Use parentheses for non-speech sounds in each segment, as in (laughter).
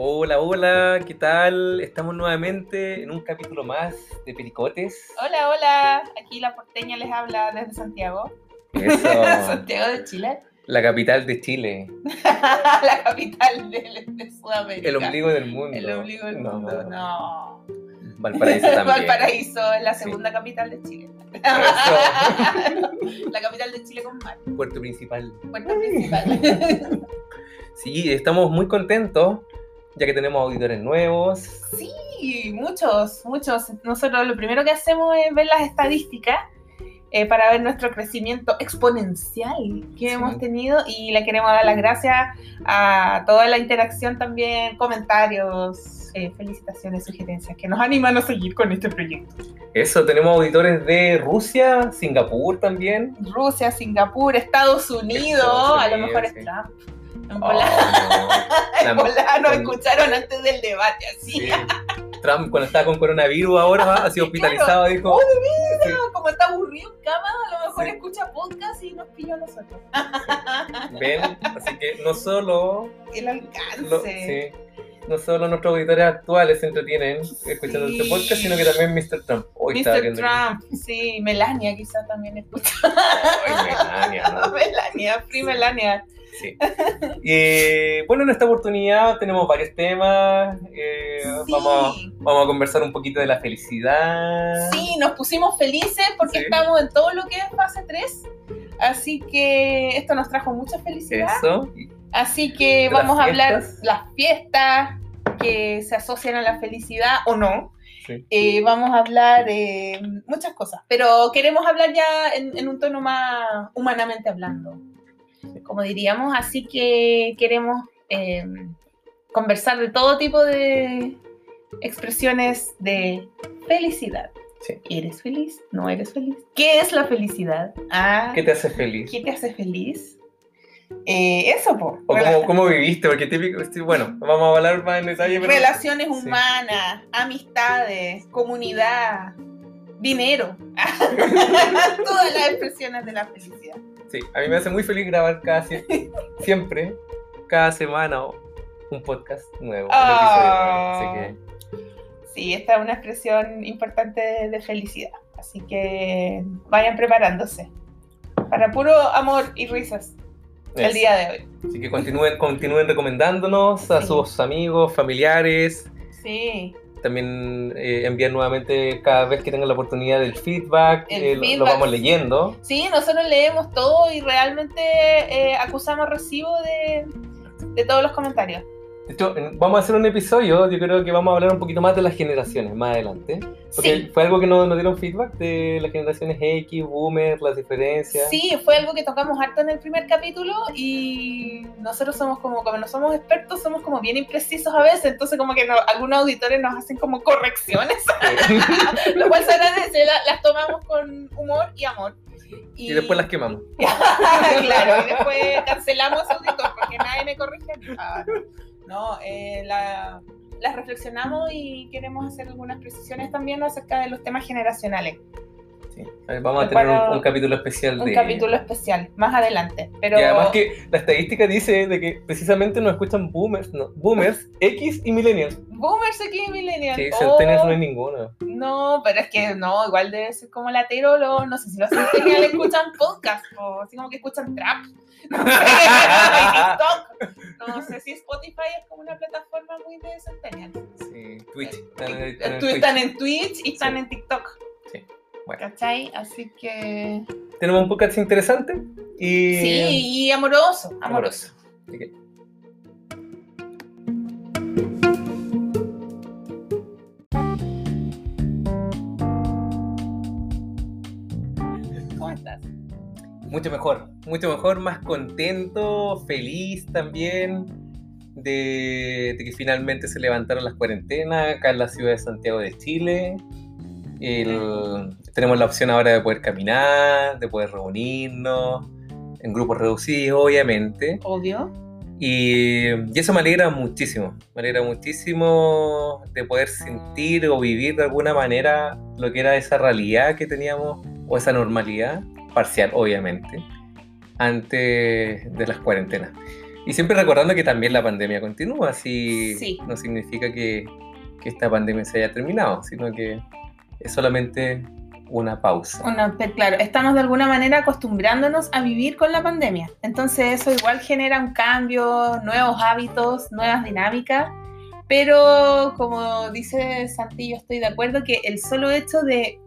Hola, hola, ¿qué tal? Estamos nuevamente en un capítulo más de Pericotes. Hola, hola, aquí la porteña les habla desde Santiago. Eso, (laughs) Santiago de Chile. la capital de Chile, (laughs) la capital de, de Sudamérica. el ombligo del mundo. El ombligo del No, mundo, no. Valparaíso (laughs) también. Valparaíso es la Sí. segunda capital de Chile. Eso. la capital de Chile con mar. Puerto principal. Puerto principal. Sí, estamos muy contentos ya que tenemos auditores nuevos. sí, muchos, muchos. Nosotros lo primero que hacemos es ver las estadísticas eh, para ver nuestro crecimiento exponencial que Sí. hemos tenido y le queremos dar las gracias a toda la interacción también, comentarios, eh, felicitaciones, sugerencias que nos animan a seguir con este proyecto. Eso, tenemos auditores de Rusia, Singapur también. Rusia, Singapur, Estados Unidos, Estados a lo mejor es sí. Trump. En Oh, volada, no. (laughs) en nos escucharon antes del debate, así. Sí. Trump, cuando estaba con coronavirus ahora, ha sido hospitalizado, dijo. Oh, Sí. Como está aburrido en cama, a lo mejor Sí. escucha podcast y nos pilló a nosotros. Ven, así que no solo, El alcance. lo- sí, no solo nuestros auditores actuales se entretienen escuchando Sí. este podcast, sino que también Mr. Trump. Hoy Mr. Trump, sí, Melania quizá también escucha. Ay, Melania, ¿no? (laughs) Melania, Free Melania. Sí. Eh, bueno, en esta oportunidad tenemos varios temas. eh, Sí. vamos, vamos a conversar un poquito de la felicidad. Sí, nos pusimos felices porque Sí. estamos en todo lo que es fase 3. Así que esto nos trajo mucha felicidad. Eso. Así que De vamos a hablar las fiestas que se asocian a la felicidad o no. Sí. Eh, vamos a hablar eh, muchas cosas, pero queremos hablar ya en, en un tono más humanamente hablando, como diríamos, así que queremos eh, conversar de todo tipo de expresiones de felicidad. Sí. ¿Eres feliz? ¿No eres feliz? ¿Qué es la felicidad? Ah, ¿Qué te hace feliz? ¿Qué te hace feliz? Eh, eso, po. ¿O cómo, cómo viviste? Porque típico, sí, bueno, vamos a hablar más en detalle. pero- Relaciones Sí. humanas, amistades, comunidad, dinero. (laughs) Todas las expresiones de la felicidad. Sí, a mí me hace muy feliz grabar casi siempre, cada semana un podcast nuevo. un Ah. nuevo, así Sí, esta es una expresión importante de, felicidad. Así que vayan preparándose para puro amor y risas que el día de hoy. Así que continúen, continúen recomendándonos a Sí. sus amigos, familiares. Sí, También eh, envían nuevamente cada vez que tengan la oportunidad del feedback. El eh, lo- vamos leyendo. sí, nosotros leemos todo y realmente eh, acusamos recibo de, de todos los comentarios. De hecho, en- vamos a hacer un episodio, yo creo que vamos a hablar un poquito más de las generaciones más adelante. Porque Sí. fue algo que nos, nos dieron feedback de las generaciones X, Boomer, las diferencias. Sí, fue algo que tocamos harto en el primer capítulo y nosotros somos como, como no somos expertos, somos como bien imprecisos a veces, entonces como que no- algunos auditores nos hacen como correcciones, (laughs) (laughs) lo cual se agradece, la- las tomamos con humor y amor. y después las quemamos. (laughs) claro, y después cancelamos auditor porque nadie me corrige. Ah, no, eh, la- las reflexionamos y queremos hacer algunas precisiones también acerca de los temas generacionales. Sí. Vamos a tener un, un capítulo especial Un de... capítulo especial, más adelante. Pero Y además que la estadística dice de que precisamente nos escuchan boomers, no, boomers, (laughs) X y millennials. Boomers aquí en Millennial. Sí, Oh, centennials no hay ninguno. no, pero es que no, igual debe ser como latero, no sé si los centennials escuchan podcast o así como que escuchan trap. No sé, y TikTok. No sé si Spotify es como una plataforma muy de. Sí, Twitch. Están en- están en Tú Twitch. están en Twitch y están Sí. en TikTok. Sí, bueno. ¿Cachai? Así que. Tenemos un podcast interesante y... Sí, y amoroso. Amoroso. Así que- Mucho mejor, mucho mejor, más contento, feliz también de, de que finalmente se levantaron las cuarentenas acá en la ciudad de Santiago de Chile. El- tenemos la opción ahora de poder caminar, de poder reunirnos en grupos reducidos, obviamente. Obvio. Y, y eso me alegra muchísimo, me alegra muchísimo de poder sentir o vivir de alguna manera lo que era esa realidad que teníamos, o esa normalidad, parcial obviamente, antes de las cuarentenas. Y siempre recordando que también la pandemia continúa, así Sí. no significa que, que esta pandemia se haya terminado, sino que es solamente una pausa. Una- pe- claro, estamos de alguna manera acostumbrándonos a vivir con la pandemia. Entonces eso igual genera un cambio, nuevos hábitos, nuevas dinámicas. Pero como dice Santi, yo estoy de acuerdo que el solo hecho de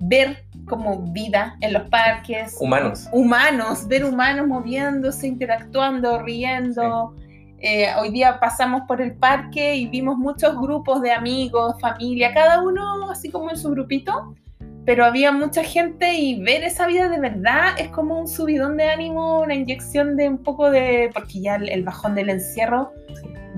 ver como vida en los parques, Humanos. humanos, ver humanos moviéndose, interactuando, riendo. Eh, hoy día pasamos por el parque y vimos muchos grupos de amigos, familia, cada uno así como en su grupito, pero había mucha gente y ver esa vida de verdad es como un subidón de ánimo, una inyección de un poco de, porque ya el, el bajón del encierro,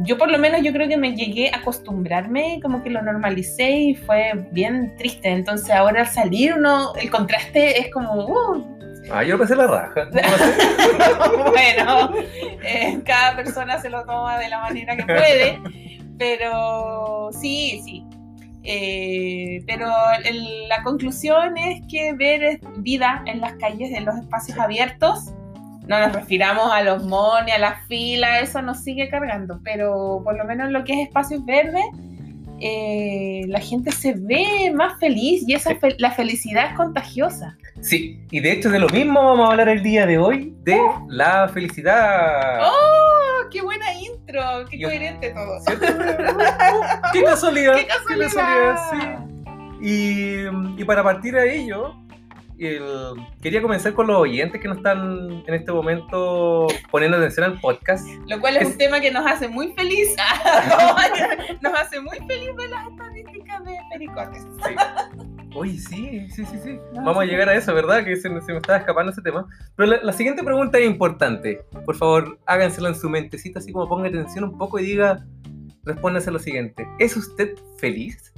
yo por lo menos yo creo que me llegué a acostumbrarme, como que lo normalicé y fue bien triste, entonces ahora al salir uno, el contraste es como, uh, Ah, yo pasé la raja. (laughs) bueno, eh, cada persona se lo toma de la manera que puede, pero sí, sí. Eh, pero el- la conclusión es que ver vida en las calles, en los espacios abiertos, no nos refiramos a los mones, a las filas, eso nos sigue cargando, pero por lo menos lo que es espacios verdes, eh, la gente se ve más feliz y esa fe- la felicidad es contagiosa. Sí, y de hecho de lo mismo vamos a hablar el día de hoy, de la felicidad. ¡Oh! ¡Qué buena intro! ¡Qué Yo- coherente todo! (laughs) ¡Qué casualidad! ¡Qué casualidad! sí. Y, y para partir a ello, el- quería comenzar con los oyentes que nos están en este momento poniendo atención al podcast. Lo cual es, Es- un tema que nos hace muy feliz. (laughs) nos hace muy feliz ver las estadísticas de pericotes. Sí. Oye, sí, sí, sí, sí. No, Vamos a sí. llegar a eso, ¿verdad? Que se, me- se me estaba escapando ese tema. Pero la, la siguiente pregunta es importante. Por favor, háganselo en su mentecita, así como ponga atención un poco y diga, respóndase lo siguiente. ¿Es usted feliz?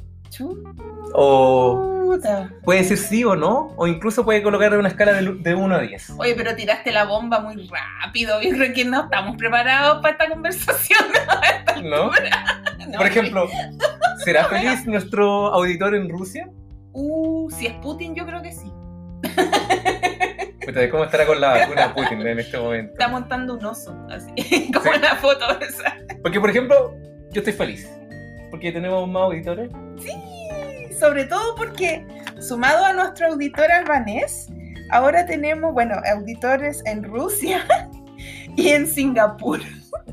O puede decir sí o no, o incluso puede colocar una escala de, lu- de 1 a 10. Oye, pero tiraste la bomba muy rápido. Yo creo que no estamos preparados para esta conversación. (laughs) ¿No? No. (laughs) Por ejemplo, ¿será feliz nuestro auditor en Rusia? Uh, si es Putin, yo creo que sí. (laughs) ¿Cómo estará con la vacuna Putin en este momento? Está montando un oso, así, como Sí. en la foto esa. Porque, por ejemplo, yo estoy feliz. Porque tenemos más auditores. Sobre todo porque sumado a nuestro auditor albanés, ahora tenemos, bueno, auditores en Rusia (laughs) y en Singapur.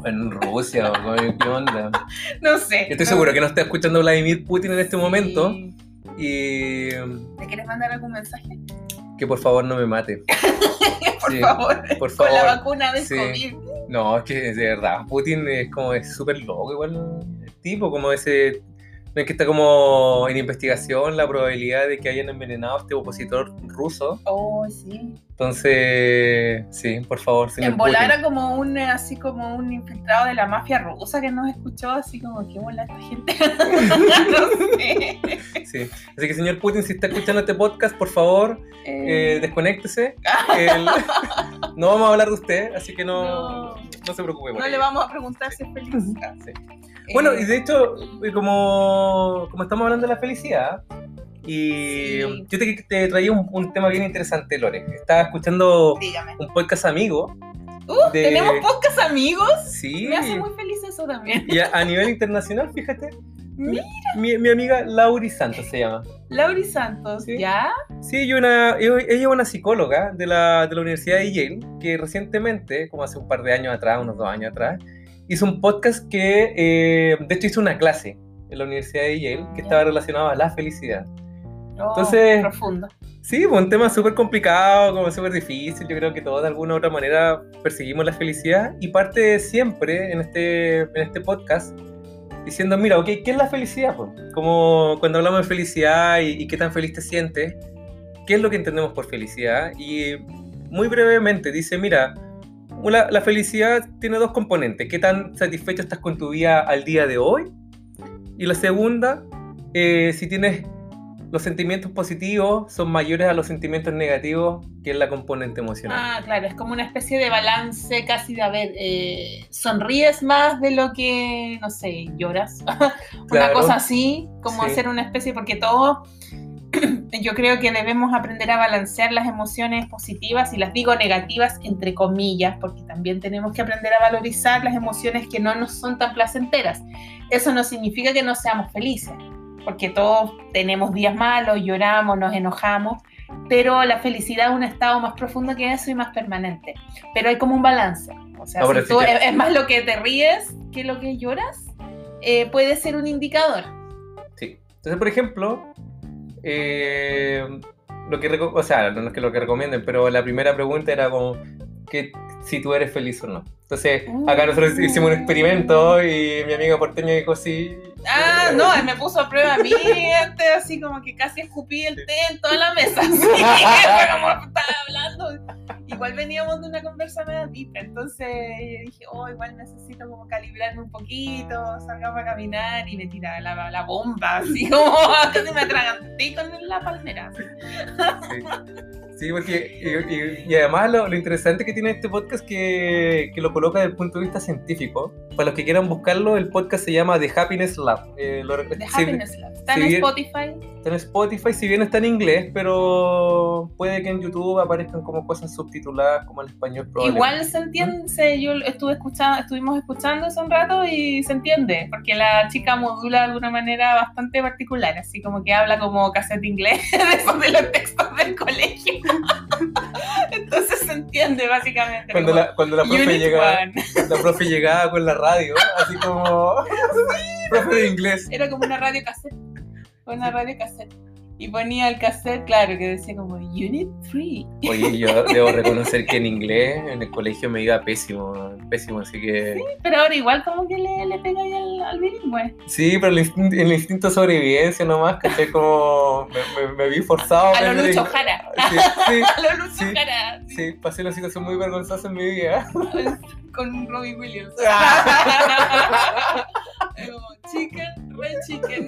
En Rusia, o ¿qué onda? No sé. Estoy seguro que no está escuchando Vladimir Putin en este Sí. momento y ¿Te quieres mandar algún mensaje? que por favor no me mate. (laughs) Por Sí, favor, Por con la favor. vacuna del Sí. COVID. No, es que de verdad, Putin es como es súper loco igual el tipo, como ese... No es que está como en investigación la probabilidad de que hayan envenenado a este opositor ruso. Oh, sí. Entonces, sí, por favor, señor En volar Putin. a como un, así como un infiltrado de la mafia rusa que nos escuchó, así como, ¿qué bola esta gente? (laughs) no sé. Sí. Así que, señor Putin, si está escuchando este podcast, por favor, eh, Eh, desconéctese. El- (laughs) no vamos a habber de usted, así que no, No. no se preocupe. no le vamos a preguntar si es feliz. Sí. Bueno, Eh, y de hecho, eh, como, como estamos hablando de la felicidad, y Sí. yo te, te traía un, un tema bien interesante, Lore. Estaba escuchando Dígame. un podcast amigo. Uh, de- ¿Tenemos podcast amigos? Sí. Me hace muy feliz eso también. Y a, a nivel internacional, fíjate, Mira, mi, mi amiga Lauri Santos se llama. Lauri Santos, Sí. ¿ya? Sí, ella, una, ella es una psicóloga de la, de la Universidad de Yale que recientemente, como hace un par de años atrás, unos dos años atrás, hizo un podcast que, eh, de hecho, hizo una clase en la Universidad de Yale que estaba relacionada a la felicidad. Oh, Entonces- Profundo. Sí, fue un tema súper complicado, como súper difícil. Yo creo que todos de alguna u otra manera perseguimos la felicidad y parte siempre en este, en este podcast diciendo, mira, ok, ¿qué es la felicidad? po? Como cuando hablamos de felicidad y, y qué tan feliz te sientes, ¿qué es lo que entendemos por felicidad? Y muy brevemente dice, mira, una- la felicidad tiene dos componentes, qué tan satisfecho estás con tu vida al día de hoy y la segunda, eh, si tienes los sentimientos positivos son mayores a los sentimientos negativos, que es la componente emocional. Ah, claro, es como una especie de balance casi de, a ver, eh, sonríes más de lo que, no sé, lloras. (laughs) una Claro. cosa así, como Sí. hacer una especie, porque todo, (clears throat) yo creo que debemos aprender a balancear las emociones positivas y las digo negativas entre comillas, porque también tenemos que aprender a valorizar las emociones que no nos son tan placenteras. Eso no significa que no seamos felices, porque todos tenemos días malos, lloramos, nos enojamos, pero la felicidad es un estado más profundo que eso y más permanente. Pero hay como un balance. O sea, Ahora si tú- es más lo que te ríes que lo que lloras, eh, puede ser un indicador. Sí. Entonces, por ejemplo, eh, lo que o sea, no es que lo que recomienden, pero la primera pregunta era como que si tú eres feliz o no. Entonces, acá nosotros Uh. hicimos un experimento y mi amiga porteña dijo sí. Ah, no, él me puso a prueba a mí, antes, así como que casi escupí el té en toda la mesa. (laughs) Así, fue como estaba hablando. Igual veníamos de una conversa media entonces yo dije, oh, igual necesito como calibrarme un poquito, salgamos a caminar y me tiraba la, la bomba, así como (laughs) casi me atraganté con la palmera. Sí, Sí, porque y, y- y además lo, lo interesante que tiene este podcast que, que lo coloca desde el punto de vista científico. Para los que quieran buscarlo, el podcast se llama The Happiness Lab. Eh, lo- The sí, Happiness Lab. Está si en bien- Spotify. Está en Spotify, si bien está en inglés, pero puede que en YouTube aparezcan como cosas subtituladas como en español. Igual se entiende, yo estuve escuchando, estuvimos escuchando hace un rato y se entiende, porque la chica modula de alguna manera bastante particular, así como que habla como cassette inglés (laughs) de esos de los textos del colegio. (laughs) Entonces se entiende básicamente. Cuando la, cuando la profe llegaba, (laughs) la profe llegaba con la radio, así como (laughs) profe de inglés. Era como una radio cassette, una radio cassette. Y ponía el cassette, claro, que decía como Unit 3. Oye, yo (laughs) debo reconocer que en inglés en el colegio me iba pésimo, pésimo, así que Pero ahora igual como que le, le pega ahí al, al bilingüe. sí, pero el instinto, el instinto de sobrevivencia nomás, ¿cachai? Como me, me- me vi forzado A lo aprender Lucho. Jara. Sí, sí, (laughs) A lo Lucho Sí. Jara. sí. sí, pasé una situación muy vergonzosa en mi vida. (laughs) con Robbie Williams. Ah. Como, chicken, red chicken.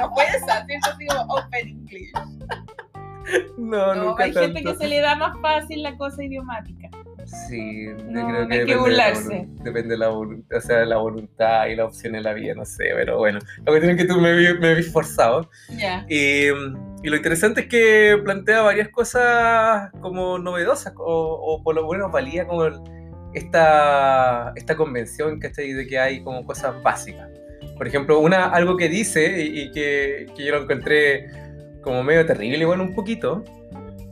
No puedes hacer como open English. No, No, nunca hay gente que tanto. se le da más fácil la cosa idiomática. Sí, yo No, creo que hay que depende, de la burlarse. depende de la voluntad, o sea, de la voluntad y la opción en la vida, no sé, pero bueno. Lo que tiene es que tú me vi, me vi forzado. Ya. Y, y lo interesante es que plantea varias cosas como novedosas, o, o por lo menos valía como esta, esta convención ¿cachai? de que hay como cosas básicas. Por ejemplo, una, algo que dice y, y que, que yo lo encontré como medio terrible, igual un poquito,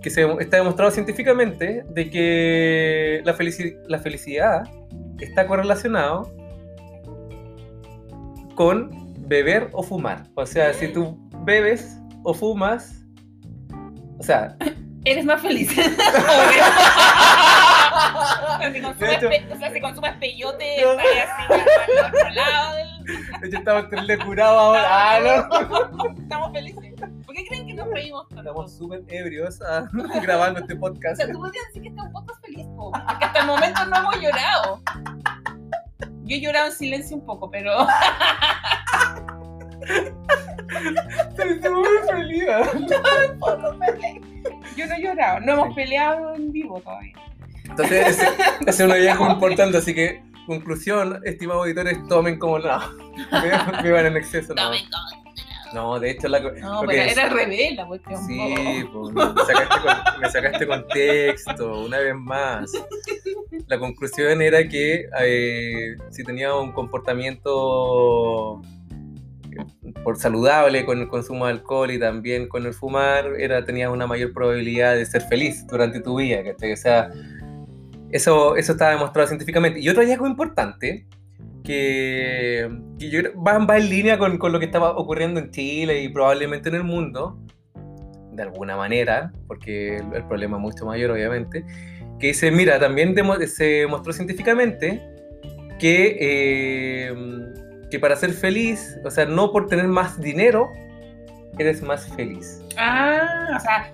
que se, está demostrado científicamente de que la, felici- la felicidad está correlacionado con beber o fumar. O sea, si tú bebes o fumas, o sea, (laughs) Eres más feliz. (laughs) si consumes, o sea, si consumes peyote, No. estás así al otro lado del... (laughs) hecho estamos terrible curados ahora. Ah, no. Estamos felices. ¿Por qué creen que nos reímos tanto? Estamos súper ebrios ah, (laughs) grabando este O podcast. sea, tú podrías decir que este es un podcast feliz, po, porque hasta el momento no hemos llorado. Yo he llorado en silencio un poco, pero (laughs) Estoy muy feliz. yo no he llorado. No hemos peleado en vivo todavía. Entonces, ese, ese es un hallazgo importante. Así que, conclusión, estimados auditores, tomen como no. (laughs) Beban en exceso, no. No, de hecho, la, No, pero es- era rebelde la cuestión. Sí, pues, me, sacaste con- me sacaste contexto una vez más. La conclusión era que eh, si tenía un comportamiento eh, por saludable con el consumo de alcohol y también con el fumar, era, tenías una mayor probabilidad de ser feliz durante tu vida. ¿cachai? O sea, eso, eso está demostrado científicamente. Y otro hallazgo importante que, que yo va, va en línea con, con lo que estaba ocurriendo en Chile y probablemente en el mundo, de alguna manera, porque el, el problema es mucho mayor, obviamente, que dice, mira, también se demostró científicamente que, eh, que para ser feliz, o sea, no por tener más dinero, eres más feliz. Ah, o sea,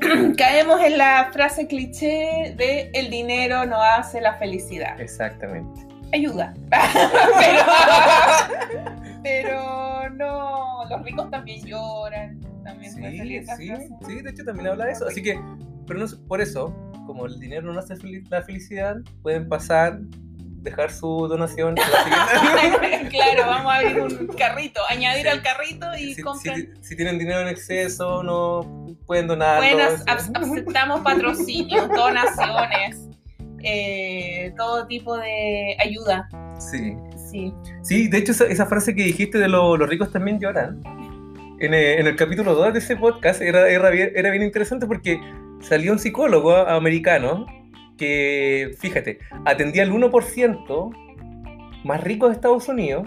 (clears throat) caemos en la frase cliché de el dinero no hace la felicidad. Exactamente. Ayuda. (laughs) pero, pero no, los ricos también lloran. También Sí, sí, de hecho también habla de eso. Así que, pero no, por eso, como el dinero no hace la felicidad, pueden pasar dejar su donación. (laughs) (laughs) claro, vamos a abrir un carrito, añadir Sí. al carrito y si, si- si tienen dinero en exceso, no pueden donar. Buenas, ac- aceptamos patrocinios, (laughs) donaciones, eh, todo tipo de ayuda. Sí. Sí. Sí, de hecho, esa, esa frase que dijiste de lo- los ricos también lloran, en, eh, en el capítulo 2 de ese podcast, era, era, bien, era bien interesante porque salió un psicólogo americano que, fíjate, atendía al 1% más rico de Estados Unidos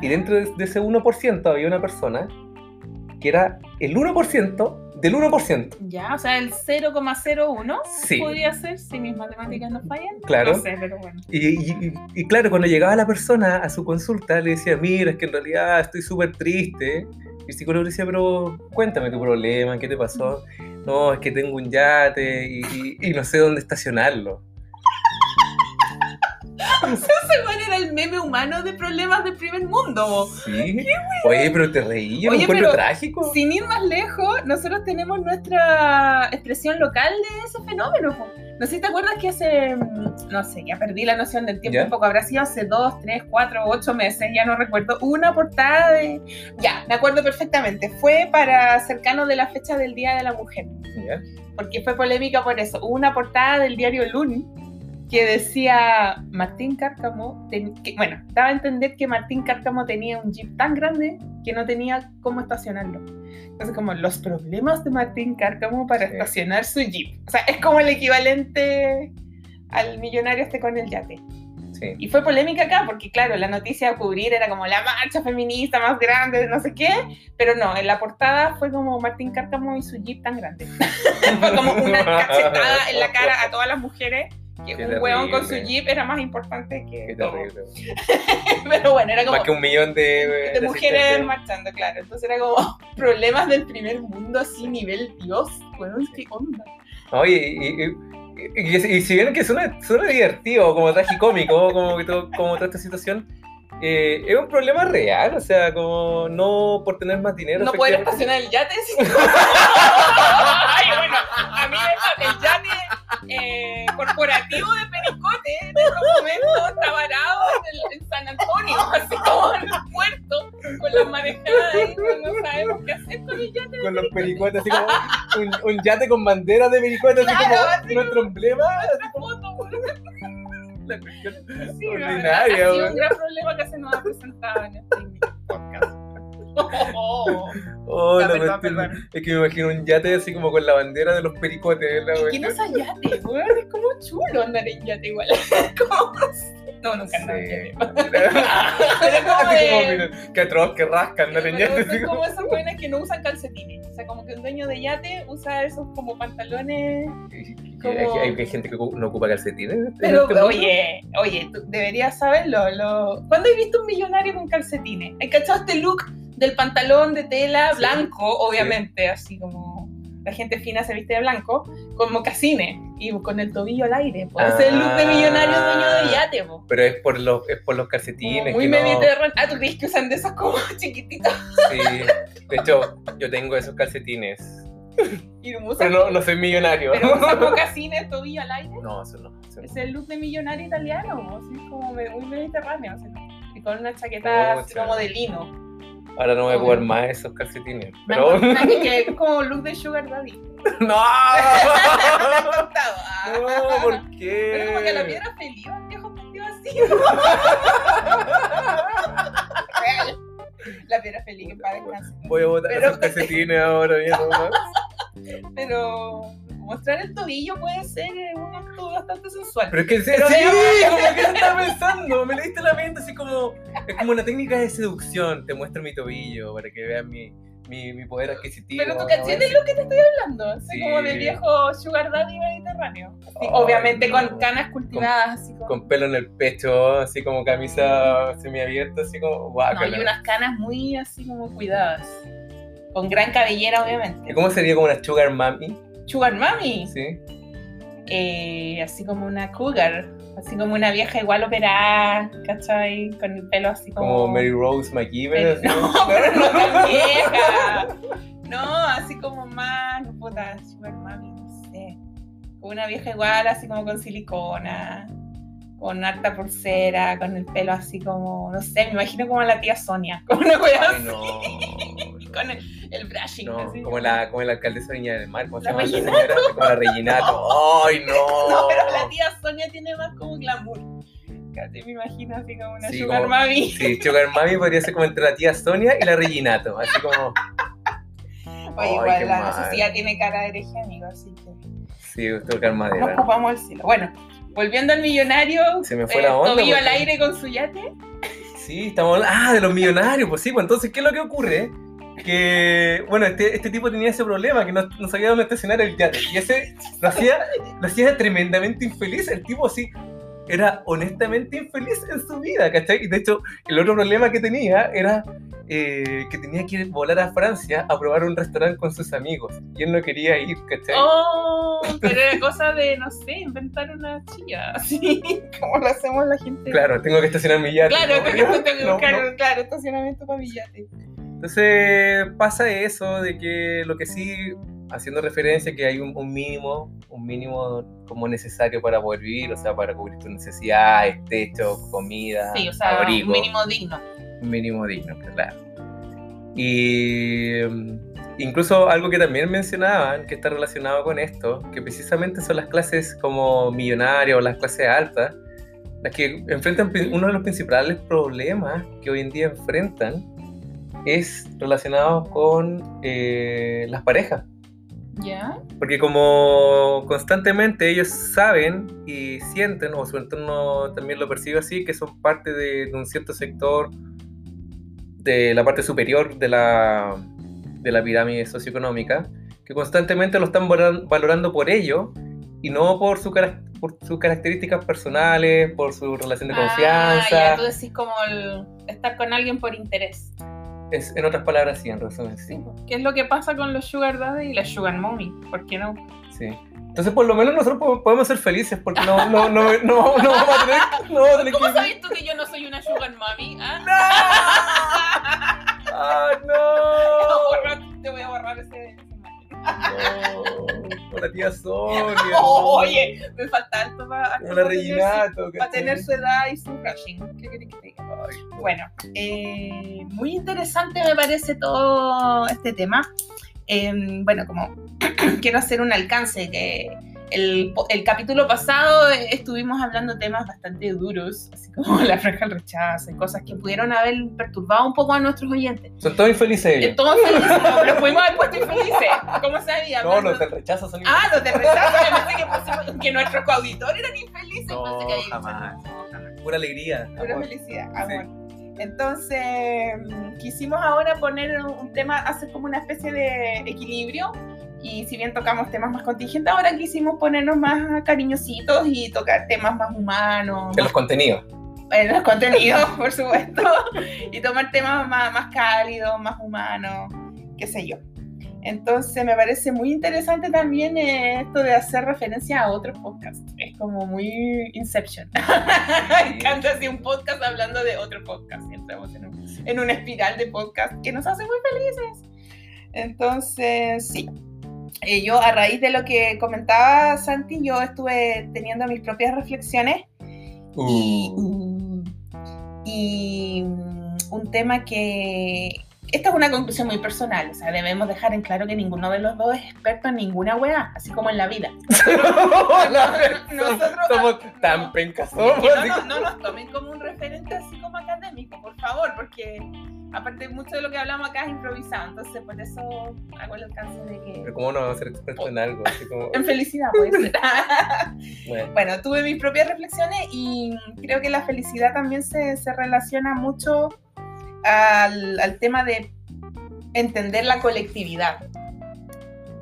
y dentro de, de ese 1% había una persona que era el 1% del 1%. Ya, o sea, el 0,01 Sí. podría ser si mis matemáticas no fallan. Claro. No sé, pero bueno. Y, y- y- y claro, cuando llegaba la persona a su consulta, le decía, mira, es que en realidad estoy súper triste. Y el psicólogo le decía, pero cuéntame tu problema, ¿qué te pasó? No, es que tengo un yate y, y- y no sé dónde estacionarlo. (laughs) Ese weón era el meme humano de problemas del primer mundo. Sí. Oye, pero te reí, Oye, encuentro pero trágico. Sin ir más lejos, nosotros tenemos nuestra expresión local de ese fenómeno. No sé si te acuerdas que hace, mm, no sé, ya perdí la noción del tiempo ¿Ya? un poco, habrá sido hace dos, tres, cuatro, ocho meses, ya no recuerdo, una portada de... Ya, me acuerdo perfectamente, fue para cercano de la fecha del Día de la Mujer. ¿Ya? porque fue polémica por eso. Hubo una portada del diario Lun que decía Martín Cárcamo, ten- que- bueno, daba a entender que Martín Cárcamo tenía un jeep tan grande que no tenía cómo estacionarlo. Entonces, como los problemas de Martín Cárcamo para Sí. estacionar su jeep. O sea, es como el equivalente al millonario este con el yate. Sí. Y fue polémica acá porque, claro, la noticia a cubrir era como la marcha feminista más grande, no sé qué, pero no, en la portada fue como Martín Cárcamo y su jeep tan grande. (laughs) fue como una cachetada en la cara a todas las mujeres que Qué un hueón con su jeep era más importante que Qué todo. terrible. (laughs) Pero bueno, era como Más que un millón de, de mujeres asistentes. marchando, claro. Entonces era como (laughs) problemas del primer mundo así, nivel Dios. Weón, qué onda. Oye, y, y- y- y- y si bien que suena, suena divertido, como tragicómico, (laughs) como, que todo- como toda esta situación, eh, es un problema real, o sea, como no por tener más dinero. No poder estacionar el yate. Ay, bueno, a mí el yate eh, corporativo de Pericote en estos momentos está varado en, el- en San Antonio, (laughs) así como en el puerto, con las marejadas ahí, no sabemos qué hacer con el yate. Con los pericotes, así como un, un yate con bandera de pericotes, así Claro, como así nuestro emblema. Foto, (laughs) weón. La cuestión Sí, ordinaria, ha sido un gran problema que se nos ha presentado en este podcast. Oh, Oh, la cuestión- perdón. Es que me imagino un yate así como con la bandera de los pericotes. La ¿Y cuestión. quién usa yate, weón? Es como chulo andar en yate igual. (laughs) Como, no, nunca andaba en yate. (laughs) (laughs) Así como como, de- mira, qué atroz, qué rasca andar en Pero yate. así como- como esos jóvenes que no usan calcetines. O sea, como que un dueño de yate usa esos como pantalones. Hay, hay- hay gente que no ocupa calcetines. en Pero, este oye, oye, tú deberías saberlo. Lo... ¿Cuándo has visto un millonario con calcetines? ¿Has cachado este look del pantalón de tela Sí. blanco, obviamente, así como la gente fina se viste de blanco, con mocasines y con el tobillo al aire? Pues ese es el look de millonario dueño de yate, po. Pero es por los, es por los calcetines. muy no- mediterráneo. Ah, ¿tú crees que usan de esos como (laughs) chiquititos? Sí. De hecho, yo tengo esos calcetines. (laughs) Y usan, Pero no, no soy millonario. pero (laughs) mocasines, tobillo al aire. No, eso no. eso no. Es el look de millonario italiano, así como muy mediterráneo. así, y con una chaqueta así Pucha. como de lino. Ahora no voy a ocupar más esos calcetines. Pero. (laughs) que es como look de Sugar Daddy. (laughs) ¡No! (laughs) No, ¿por qué? Pero como que la piedra feliz, un viejo vestido así. Real. La piedra feliz, que para descansar. Voy a botar Pero- esos calcetines ahora, nomás. Pero mostrar el tobillo puede ser un acto bastante sensual. Pero es que sí, Pero sí, veamos. (laughs) como que estaba pensando, me leíste la mente así como, es como una técnica de seducción, te muestro mi tobillo para que vean mi, mi, mi poder adquisitivo. Pero tú ¿no? cachai de lo que te estoy hablando, así Sí. como de viejo Sugar Daddy mediterráneo. Así, obviamente no. con canas cultivadas, así como. Con pelo en el pecho, así como camisa semiabierta, así como No, y unas canas muy así como cuidadas. Con gran cabellera, obviamente. ¿Y cómo sería como una sugar mami? Sugar Mami. ¿Sí? eh, así como una cougar, así como una vieja igual operada, ¿cachai? Con el pelo así como... Como Mary Rose así. (laughs) no, pero no tan vieja. No, así como más, puta, sugar mami, no sé. Como una vieja igual, así como con silicona. con harta pulsera, con el pelo así como, no sé, me imagino como la tía Sonia, con una wea Ay, así, no. (laughs) con el, el brushing No, así. como la, como la alcaldesa de Viña del Mar, ¿cómo se La llama esa Reginato. señora? Como la Reginato. ¡Ay, no! (laughs) No, pero la tía Sonia tiene más como glamour. Casi me imagino así como una Sí, sugar como- mami. Sí, Sugar Mami podría ser como entre la tía Sonia y la Reginato. Así como. (laughs) Oye, igual la sociedad tiene cara de herejía, amigo, así que Sí, nos Madera. ocupamos el cielo. Bueno, volviendo al millonario, Se me fue la onda, tobillo al porque- aire con su yate. Sí, estamos hablando. Ah, de los millonarios, pues sí, pues entonces, ¿qué es lo que ocurre? Que, bueno, este, este tipo tenía ese problema, que no, no sabía dónde estacionar el yate. Y ese lo hacía, lo hacía tremendamente infeliz. El tipo así era honestamente infeliz en su vida, ¿cachai? Y de hecho, el otro problema que tenía era eh, que tenía que volar a Francia a probar un restaurante con sus amigos. Y él no quería ir, ¿cachai? Oh, pero era cosa de, no sé, inventar una chilla, (laughs) así como lo hacemos la gente. Claro, tengo que estacionar mi yate. Claro, ¿no? tengo que (laughs) No, buscar, no. claro, estacionamiento para mi yate. Entonces pasa eso de que lo que sí, haciendo referencia que hay un, un mínimo, un mínimo como necesario para poder vivir, o sea, para cubrir tus necesidades, techo, comida, Sí, o sea, abrigo, un mínimo digno. un mínimo digno, claro. Y mm, incluso algo que también mencionaban, que está relacionado con esto, que precisamente son las clases como millonarias o las clases altas, las que enfrentan uno de los principales problemas que hoy en día enfrentan es relacionado con eh, las parejas. ¿Ya? Porque como constantemente ellos saben y sienten, o su entorno también lo percibe así, que son parte de, de un cierto sector de la parte superior de la, de la pirámide socioeconómica, que constantemente lo están valoran- valorando por ello y no por, su, cara- por sus características personales, por su relación de Ah, confianza. ya, tú decís como el estar con alguien por interés. Es, en otras palabras, sí, en resumen, sí. Sí, ¿Qué es lo que pasa con los sugar daddy y las sugar mommy? ¿Por qué no? sí. Entonces, por lo menos nosotros po- podemos ser felices porque no, no, no, no, no vamos a tener, no vamos a tener ¿Cómo que... sabes tú que yo no soy una sugar mommy? ¿Ah? (laughs) ¡Ah, (laughs) Te voy a no! borrar- Te voy a borrar ese... No, con la tía (laughs) Sonia. (laughs) Oye, me falta alto para Como la Reginato. para tener su edad y su rushing. ¿Qué querés que diga? Bueno, eh, muy interesante me parece todo este tema. Eh, bueno, como (clears throat) quiero hacer un alcance, que el, el capítulo pasado eh, estuvimos hablando temas bastante duros, así como (laughs) la franja del rechazo y cosas que pudieron haber perturbado un poco a nuestros oyentes. Son todos infelices Eh, ellos. Todos felices, no, pero pudimos haber puesto infelices. ¿Cómo sabía? No, los del rechazo son Ah, infelices. los de rechazo, yo pensé que, pusimos- que nuestros coauditores eran infelices. No, que había- jamás. Pura alegría. Pura amor. felicidad, Sí. amor. Entonces, mm, quisimos ahora poner un un tema, hacer como una especie de equilibrio. Y si bien tocamos temas más contingentes, ahora quisimos ponernos más cariñositos y tocar temas más humanos, En los contenidos. en los contenidos, (laughs) por supuesto, y tomar temas más, más cálidos, más humanos, qué sé yo. Entonces me parece muy interesante también eh, esto de hacer referencia a otros podcasts. Es como muy Inception. (laughs) me encanta así un podcast hablando de otro podcast. Entramos en, un- en una espiral de podcast que nos hace muy felices. Entonces, sí. Eh, yo a raíz de lo que comentaba Santi, yo estuve teniendo mis propias reflexiones y, Uh, y mm, un tema que... Esta es una conclusión muy personal, o sea, debemos dejar en claro que ninguno de los dos es experto en ninguna weá, así como en la vida. (laughs) (laughs) Nosotros- somos tan pencas. no, nos- no nos tomen como un referente así como académico, por favor, porque aparte mucho de lo que hablamos acá es improvisado, entonces por eso hago el alcance de que... Pero ¿cómo no vamos a ser expertos en algo? Así como, (laughs) En felicidad puede ser. bueno, Bueno, tuve mis propias reflexiones y creo que la felicidad también se, se relaciona mucho al, al tema de entender la colectividad.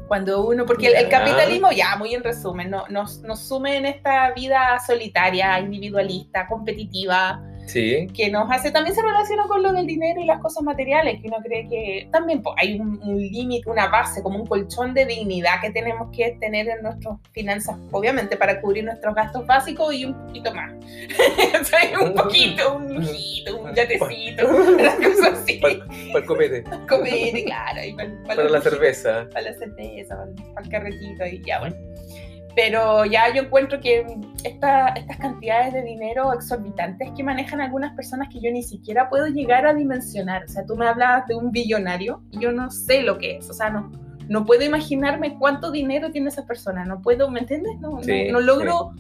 Cuando uno, porque el, el capitalismo, ya muy en resumen, no- nos, nos sume en esta vida solitaria, individualista, competitiva, sí. que nos hace, también se relaciona con lo del dinero y las cosas materiales, que uno cree que también pues, hay un, un límite, una base, como un colchón de dignidad que tenemos que tener en nuestras finanzas, obviamente para cubrir nuestros gastos básicos y un poquito más. (laughs) O sea, un (laughs) poquito, un lujito, un yatecito, (laughs) unas cosas así. Para el copete, Comer, claro, y para, para la cerveza. para la cerveza, para, para el carretito y ya, bueno. Pero ya yo encuentro que esta- estas cantidades de dinero exorbitantes que manejan algunas personas que yo ni siquiera puedo llegar a dimensionar. O sea, tú me hablabas de un billonario y yo no sé lo que es. O sea, no, no puedo imaginarme cuánto dinero tiene esa persona. No puedo, ¿me entiendes? No, no- Sí, no logro,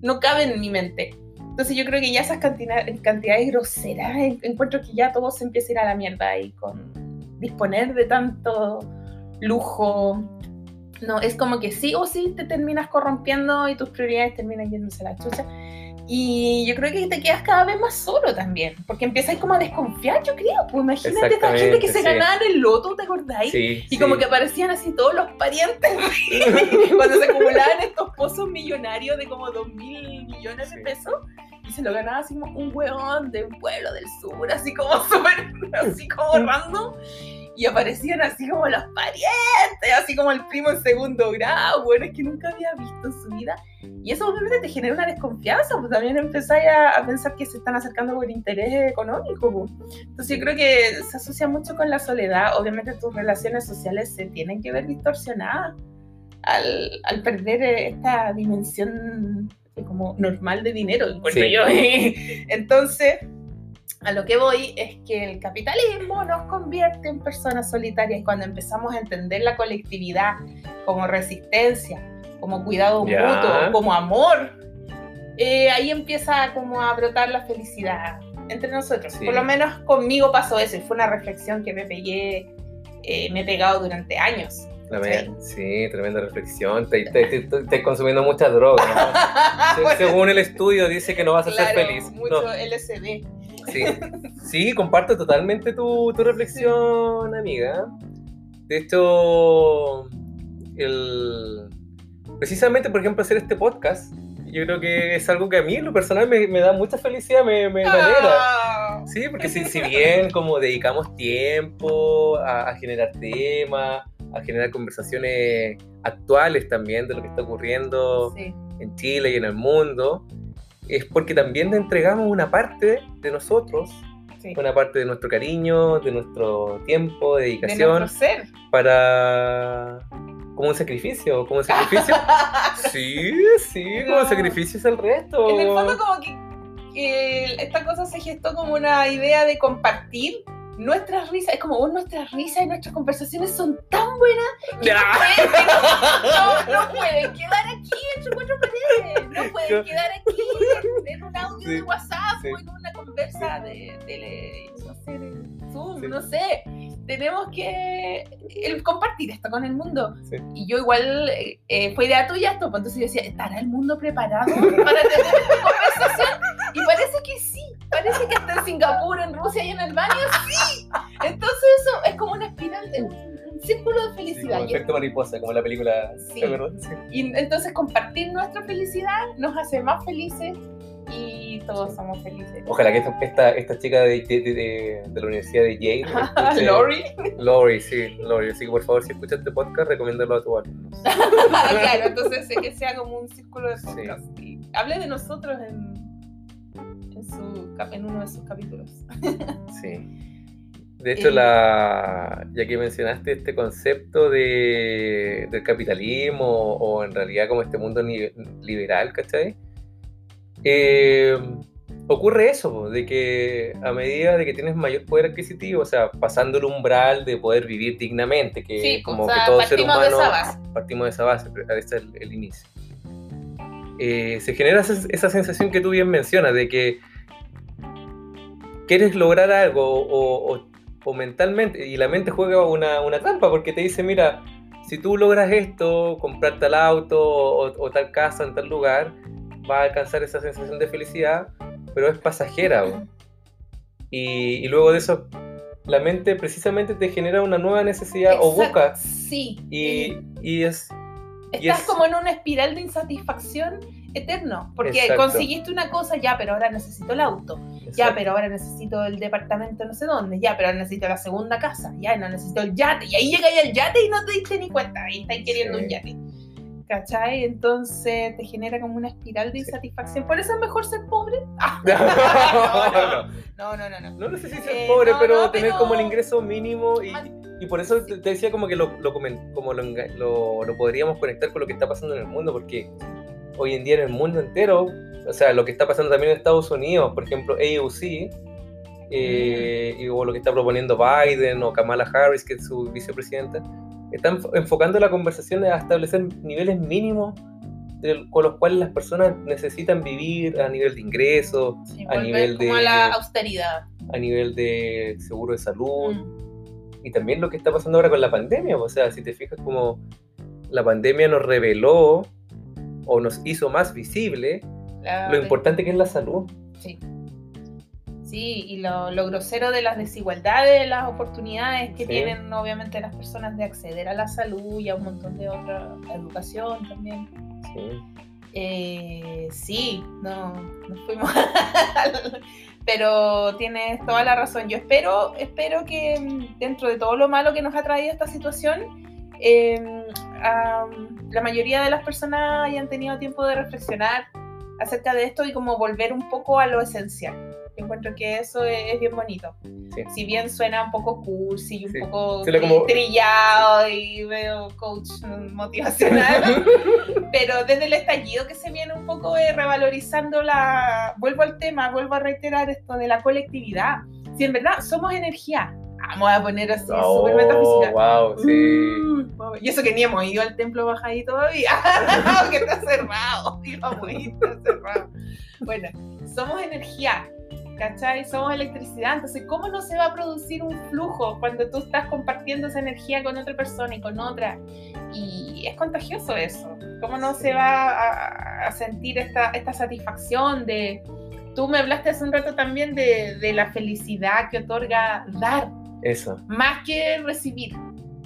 no cabe en mi mente. Entonces yo creo que ya esas cantidad- cantidades groseras, en- encuentro que ya todo se empieza a ir a la mierda ahí con disponer de tanto lujo. No, es como que sí o sí te terminas corrompiendo y tus prioridades terminan yéndose a la chucha. Y yo creo que te quedas cada vez más solo también, porque empiezas como a desconfiar, yo creo. Pues imagínate esta gente que se sí. ganaba en el loto, ¿te acordáis? Sí, Y sí. como que aparecían así todos los parientes (laughs) cuando se acumulaban estos pozos millonarios de como 2 mil millones de pesos y se lo ganaba así como un hueón de un pueblo del sur, así como (laughs) súper, así como random. Y aparecían así como los parientes, así como el primo en segundo grado, bueno, es que nunca había visto en su vida. Y eso obviamente te genera una desconfianza, pues también empezáis a, a pensar que se están acercando por interés económico. pues. Entonces yo creo que se asocia mucho con la soledad. Obviamente tus relaciones sociales se tienen que ver distorsionadas al, al perder eh, esta dimensión eh, como normal de dinero, encuentro Sí. yo. (laughs) Entonces, a lo que voy es que el capitalismo nos convierte en personas solitarias cuando empezamos a entender la colectividad como resistencia, como cuidado mutuo, como amor, eh, ahí empieza como a brotar la felicidad entre nosotros. Sí. Por lo menos conmigo pasó eso y fue una reflexión que me pegué, eh, me he pegado durante años. Tremenda- sí, tremenda reflexión. Te, te, te- te- consumiendo mucha droga. ¿no? (laughs) Bueno, Según el estudio dice que no vas a ser claro, feliz. Mucho No, LSD. Sí. sí, comparto totalmente tu, tu reflexión, amiga. De hecho, el... precisamente, por ejemplo, hacer este podcast, yo creo que es algo que a mí, en lo personal, me, me da mucha felicidad, me, me alegra. Ah. Sí, porque si, si bien como dedicamos tiempo a, a generar temas, a generar conversaciones actuales también de lo que está ocurriendo Sí, en Chile y en el mundo, es porque también le entregamos una parte de nosotros, sí. una parte de nuestro cariño, de nuestro tiempo, de De dedicación, nuestro ser. para... como un sacrificio, como un sacrificio. (laughs) sí, sí, como No. sacrificio es el resto. En el fondo como que, que esta cosa se gestó como una idea de compartir nuestras risas. Es como oh, nuestras risas y nuestras conversaciones son tan buenas que no, pueden, no, no pueden quedar aquí entre cuatro paredes. No pueden quedar aquí en, en un audio Sí, de WhatsApp sí. o en una conversa de, de, no sé, de Zoom, Sí. no sé. Tenemos que el compartir esto con el mundo. Y yo igual, eh, eh, fue idea tuya esto, pues entonces yo decía, ¿estará el mundo preparado para tener esta conversación? Y parece que sí, parece que hasta en Singapur, en Rusia y en Alemania, sí. Entonces eso es como una espiral, de un, círculo de Sí, felicidad. como Y- efecto mariposa, como la película, Sí. ¿te acuerdas? Sí. y entonces compartir nuestra felicidad nos hace más felices y todos somos felices. Ojalá que esta, esta, esta chica de, de, de- de la Universidad de Yale. escuche- Lori. Lori, sí, Lori. Así que por favor, si escuchas este podcast, recomiéndalo a tus alumnos. (laughs) claro, entonces que sea como un círculo de Sí. podcast. Y hable de nosotros en, su, en uno de sus capítulos. (laughs) Sí. De hecho, Eh. la, ya que mencionaste este concepto de, del capitalismo o en realidad como este mundo liberal, ¿cachai? Eh, ocurre eso, de que a medida de que tienes mayor poder adquisitivo, o sea, pasando el umbral de poder vivir dignamente, que Sí, como o sea, que todo ser partimos de humano esa base. partimos de esa base, ese es el, el inicio. Eh, se genera esa, esa sensación que tú bien mencionas, de que quieres lograr algo o, o- o mentalmente, y la mente juega una, una trampa porque te dice, mira, si tú logras esto, comprar tal auto o, o tal casa en tal lugar, vas a alcanzar esa sensación de felicidad, pero es pasajera. Y, y luego de eso, la mente precisamente te genera una nueva necesidad o Exacto, busca. Sí. Y, y es... y Estás es- como en una espiral de insatisfacción eterno, porque Exacto. conseguiste una cosa, ya, pero ahora necesito el auto, ya, Exacto. pero ahora necesito el departamento no sé dónde, ya, pero ahora necesito la segunda casa, ya, no necesito el yate, y ahí llega ya el yate y no te diste ni cuenta, y estás queriendo Sí. un yate. ¿Cachai? Entonces te genera como una espiral de Sí. insatisfacción. ¿Por eso es mejor ser pobre? (laughs) Ah, No, no, no. no, no, no, no. No necesitas ser Eh, pobre, no, pero no, tener pero- como el ingreso mínimo y, y por eso te decía como que lo, lo, como lo, lo- lo podríamos conectar con lo que está pasando en el mundo, porque hoy en día en el mundo entero, o sea, lo que está pasando también en Estados Unidos, por ejemplo, AOC, eh, y, o lo que está proponiendo Biden o Kamala Harris, que es su vicepresidenta, están enfo- enfocando la conversación a establecer niveles mínimos del- con los cuales las personas necesitan vivir a nivel de ingresos, Sí, a nivel como a de- la austeridad. a nivel de seguro de salud, Mm. y también lo que está pasando ahora con la pandemia. O sea, si te fijas como la pandemia nos reveló o nos hizo más visible La- lo importante que es la salud. Sí. Sí, y lo, lo grosero de las desigualdades, las oportunidades que Sí. tienen obviamente las personas de acceder a la salud y a un montón de otra educación también. Sí. Eh, sí, no, nos fuimos. (laughs) Pero tienes toda la razón. Yo espero, espero que mm, dentro de todo lo malo que nos ha traído esta situación, eh, am, la mayoría de las personas hayan tenido tiempo de reflexionar acerca de esto y como volver un poco a lo esencial. Yo encuentro que eso es, es bien bonito. Sí. Si bien suena un poco cursi y un Sí. poco como- trillado y veo coach motivacional, (laughs) pero desde el estallido que se viene un poco eh, revalorizando la... Vuelvo al tema, vuelvo a reiterar esto de la colectividad. Si en verdad somos energía, vamos a poner así Oh, súper metafísica. wow, sí. Mm, y eso que ni hemos ido al templo bajadí todavía, (laughs) que está cerrado. (laughs) Y está cerrado. Bueno, somos energía, ¿cachai? Somos electricidad. Entonces, ¿cómo no se va a producir un flujo cuando tú estás compartiendo esa energía con otra persona y con otra? Y es contagioso eso. ¿Cómo no se va a, a sentir esta, esta satisfacción de... Tú me hablaste hace un rato también de, de la felicidad que otorga dar Eso. más que recibir.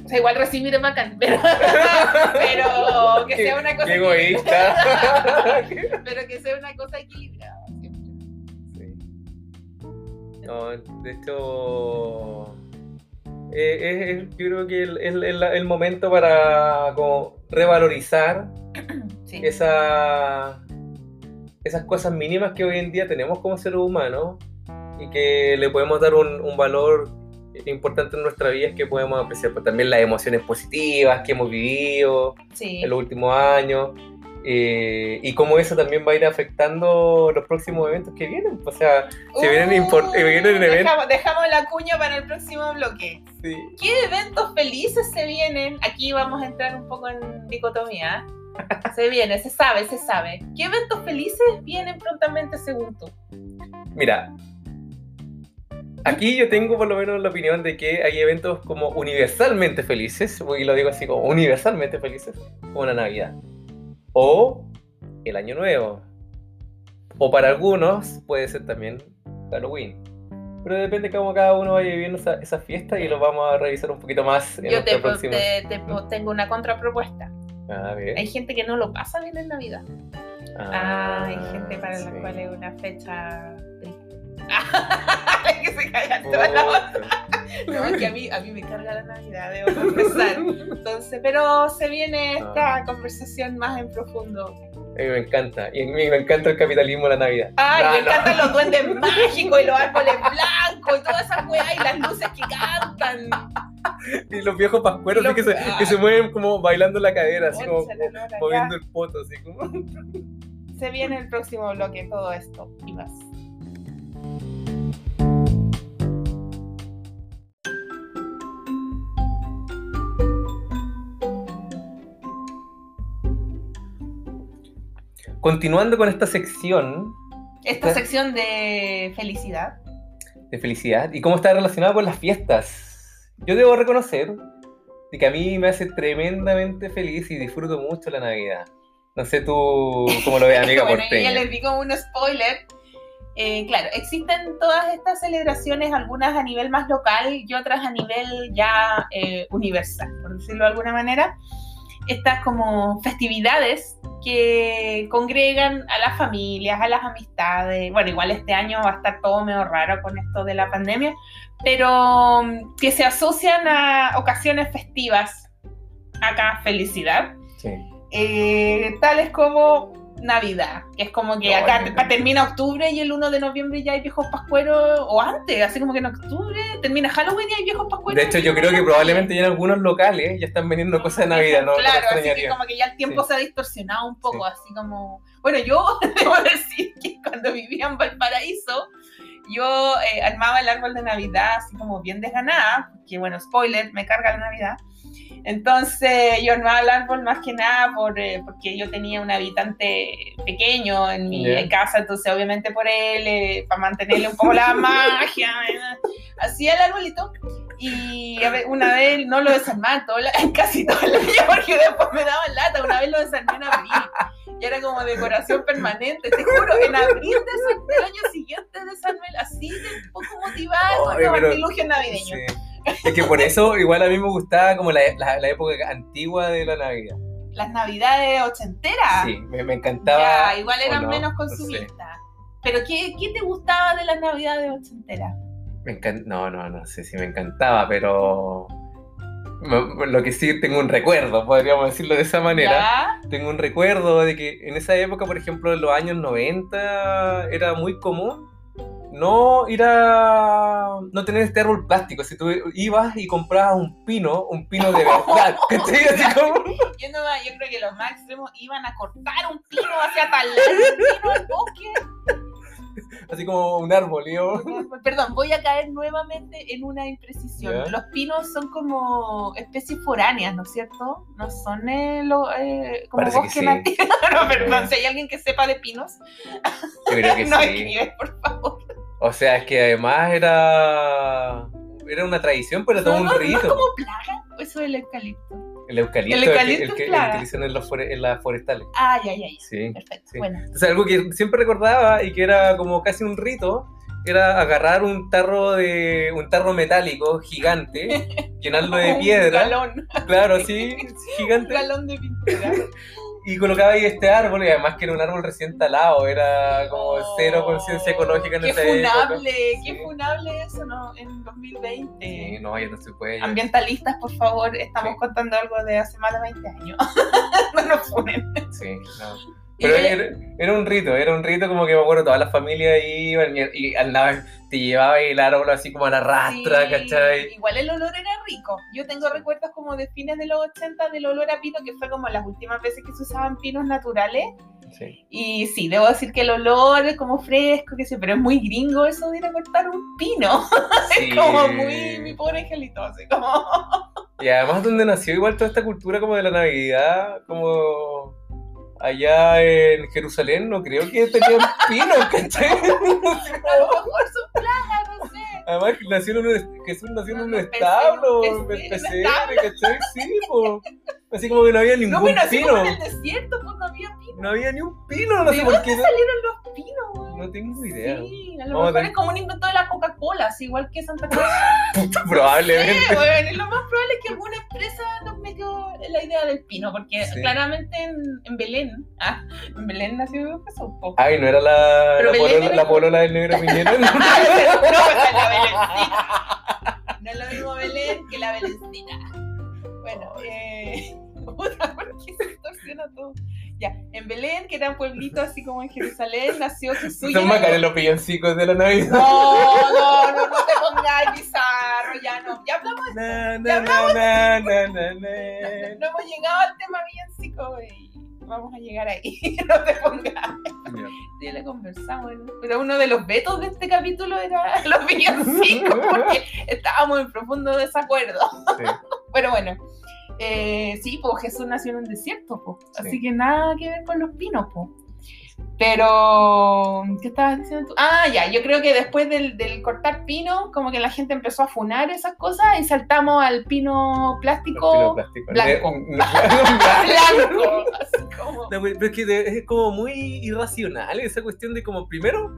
O sea, igual recibir es bacán, (laughs) pero, pero que sea una cosa Qué egoísta. (laughs) Pero que sea una cosa equilibrada. siempre. Sí. No, de hecho, eh, yo creo que el- es el, el momento para como revalorizar (clears throat) Sí. esa, esas cosas mínimas que hoy en día tenemos como seres humanos y que le podemos dar un, un valor importante en nuestra vida es que podemos apreciar pues, también las emociones positivas que hemos vivido Sí. en los últimos años eh, y cómo eso también va a ir afectando los próximos eventos que vienen. O sea, se vienen, import- Uy, eh, vienen eventos. dejamos, dejamos la cuña para el próximo bloque. Sí. ¿Qué eventos felices se vienen? Aquí vamos a entrar un poco en dicotomía. Se viene, se sabe, se sabe. ¿Qué eventos felices vienen prontamente según tú? Mira, aquí yo tengo por lo menos la opinión de que hay eventos como universalmente felices, y lo digo así como universalmente felices, como la Navidad. O el Año Nuevo. O para algunos puede ser también Halloween. Pero depende de cómo cada uno vaya viviendo esa, esa fiesta y lo vamos a revisar un poquito más en Yo te, próxima. te- te- tengo una contrapropuesta. A ver. Hay gente que no lo pasa bien en Navidad. Ah, hay gente para la sí. cual es una fecha triste. (laughs) que se calla toda la otra. (laughs) No, es que a mí, a mí me carga la Navidad, debo confesar. Entonces, pero se viene esta Ah. conversación más en profundo. A mí me encanta. Y a mí me encanta el capitalismo de la Navidad. Ay, No, me no. encantan los duendes (laughs) mágicos y los árboles blancos y todas esas weas y las luces que cantan. Y los viejos pascueros Los- que, se, que se mueven como bailando la cadera, así como moviendo el poto, así como. Se viene el próximo bloque, todo esto y más. Continuando con esta sección Esta sección de felicidad. de felicidad y cómo está relacionada con las fiestas. Yo debo reconocer de que a mí me hace tremendamente feliz y disfruto mucho la Navidad. No sé tú cómo lo ves, (laughs) amiga bueno, porteña. ya les di como un spoiler. Eh, claro, existen todas estas celebraciones, algunas a nivel más local y otras a nivel ya eh, universal, por decirlo de alguna manera. Estas como festividades que congregan a las familias, a las amistades. Bueno, igual este año va a estar todo medio raro con esto de la pandemia, pero mm, que se asocian a ocasiones festivas. Acá, felicidad Sí. eh, tales como Navidad, que es como que No, acá termina octubre y el 1 de noviembre ya hay viejos pascueros, o antes, así como que en octubre termina Halloween y hay viejos pascueros. De hecho, yo creo que probablemente ya en algunos locales ya están vendiendo cosas de Navidad, ¿no? Claro, así que como que ya el tiempo Sí. se ha distorsionado un poco, Sí. así como... Bueno, yo (laughs) debo decir que cuando vivía en Valparaíso, yo eh, armaba el árbol de Navidad así como bien desganada, porque bueno, spoiler, me carga la Navidad. Entonces yo armaba el árbol más que nada por, eh, porque yo tenía un habitante pequeño en mi casa, entonces obviamente por él, eh, para mantenerle un poco la (laughs) magia, hacía el arbolito. Y una vez no lo desarmaba todo la- casi todo el año (laughs) porque después me daban lata, una vez lo desarmé en abril. Y era como decoración permanente, te juro, en abril desarmé el año siguiente desarmé así de un poco motivada con Ay, los pero-. Sí. Es que por eso igual a mí me gustaba como la, la- la época antigua de la Navidad. Las navidades ochenteras. Sí, me, me encantaba. Ya, igual eran menos No sé. consumistas. Pero ¿qué, ¿qué te gustaba de las navidades ochenteras? Me encan- No, no, no sé si me encantaba, pero lo que sí tengo un recuerdo, podríamos decirlo de esa manera. ¿Ya? Tengo un recuerdo de que en esa época, por ejemplo, en los años 90, era muy común no ir a. no tener este árbol plástico. Si tú ibas y comprabas un pino, un pino de verdad, (laughs) ¿cachai? Así como. Yo, no, yo creo que los más extremos iban a cortar un pino hacia talar un pino al bosque. Así como un árbol, yo. (laughs) Perdón, voy a caer nuevamente en una imprecisión. Los pinos son como especies foráneas, ¿no es cierto? No son eh, lo- eh, como Parece que bosque sí. nativo. (laughs) no, perdón, si hay alguien que sepa de pinos, que no sí. escribe, por favor. O sea, es que además era. Era una tradición, pero todo no, un no, no es rito. como plaga, eso es el eucalipto. El eucalipto, El que- eucalipto el que, el que utilizan en, los en las forestales. Ah, ya, ya, ya. Sí. Perfecto, Sí. bueno. Entonces, algo que siempre recordaba y que era como casi un rito, era agarrar un tarro de un tarro metálico gigante, (laughs) llenarlo de Un piedra, galón, claro, (laughs) un gigante, galón de pintura. (laughs) y colocaba ahí este árbol, y además que era un árbol recién talado, era como Oh, cero conciencia ecológica en qué esa época. funable, Sí. qué funable eso, ¿no? En 2020. Sí, no, ya no se puede. Ambientalistas, por favor, estamos Sí. contando algo de hace más de 20 años. (laughs) no nos funen. Sí, no. Pero era, era un rito, era un rito como que me acuerdo, todas las familias iban y, y andaban, te llevaba el árbol así como a la rastra, Sí, ¿cachai? Igual el olor era rico. Yo tengo recuerdos como de fines de los 80 del olor a pino, que fue como las últimas veces que se usaban pinos naturales. Sí. Y sí, debo decir que el olor es como fresco, que sé, pero es muy gringo eso de ir a cortar un pino. (laughs) Sí. Es como muy mi pobre angelito, así como. Y además donde nació igual toda esta cultura como de la Navidad, como allá en Jerusalén, no creo que tenían (laughs) pinos, ¿cachai? A lo mejor son plagas, no sé. Además nació en un, Jesús nació en un establo, en un pesebre, ¿cachai? Sí, po. Así como que no había ningún No, bueno, así pino. como en el desierto, pues no había pino. No había ni un pino, no ¿De sé por qué. salieron los pinos, güey? No tengo idea. Sí, a lo Vamos a mejor tener- es como un invento de la Coca-Cola, así igual que Santa Cruz. (laughs) Probablemente. Sí, bueno, y lo más probable es que alguna la idea del pino, porque Sí. claramente en, en Belén, ah, en Belén nació Jesús. Ay, no era la, Pero la, polola, era la polola del negro Piñera. (laughs) no, esa es la Belencita. No es lo mismo Belén que la Belencita. Bueno, eh, (laughs) puta, ¿por qué se distorsiona todo? Ya, en Belén, que era un pueblito así como en Jerusalén, nació Jesús. Son bacanes los villancicos de la Navidad. No, no, no, no te pongas bizarro, ya no. Ya hablamos, Na, Ya na, na, na, (laughs) no, hemos llegado al tema villancico y vamos a llegar ahí. (laughs) No te pongas. Ya le conversamos, ¿no? pero uno de los vetos de este capítulo era (laughs) los villancicos, porque estábamos en profundo desacuerdo. Sí. Pero bueno, eh, sí, pues Jesús nació en un desierto. Sí. así que nada que ver con los pinos, pues. Pero, ¿qué estabas diciendo tú? Ah, ya, yo creo que después del, del cortar pino, como que la gente empezó a funar esas cosas y saltamos al pino plástico plásticos. blanco. Ne- ne- (laughs) (laughs) blanco. Así como... No, pero es que de- es como muy irracional esa cuestión de como primero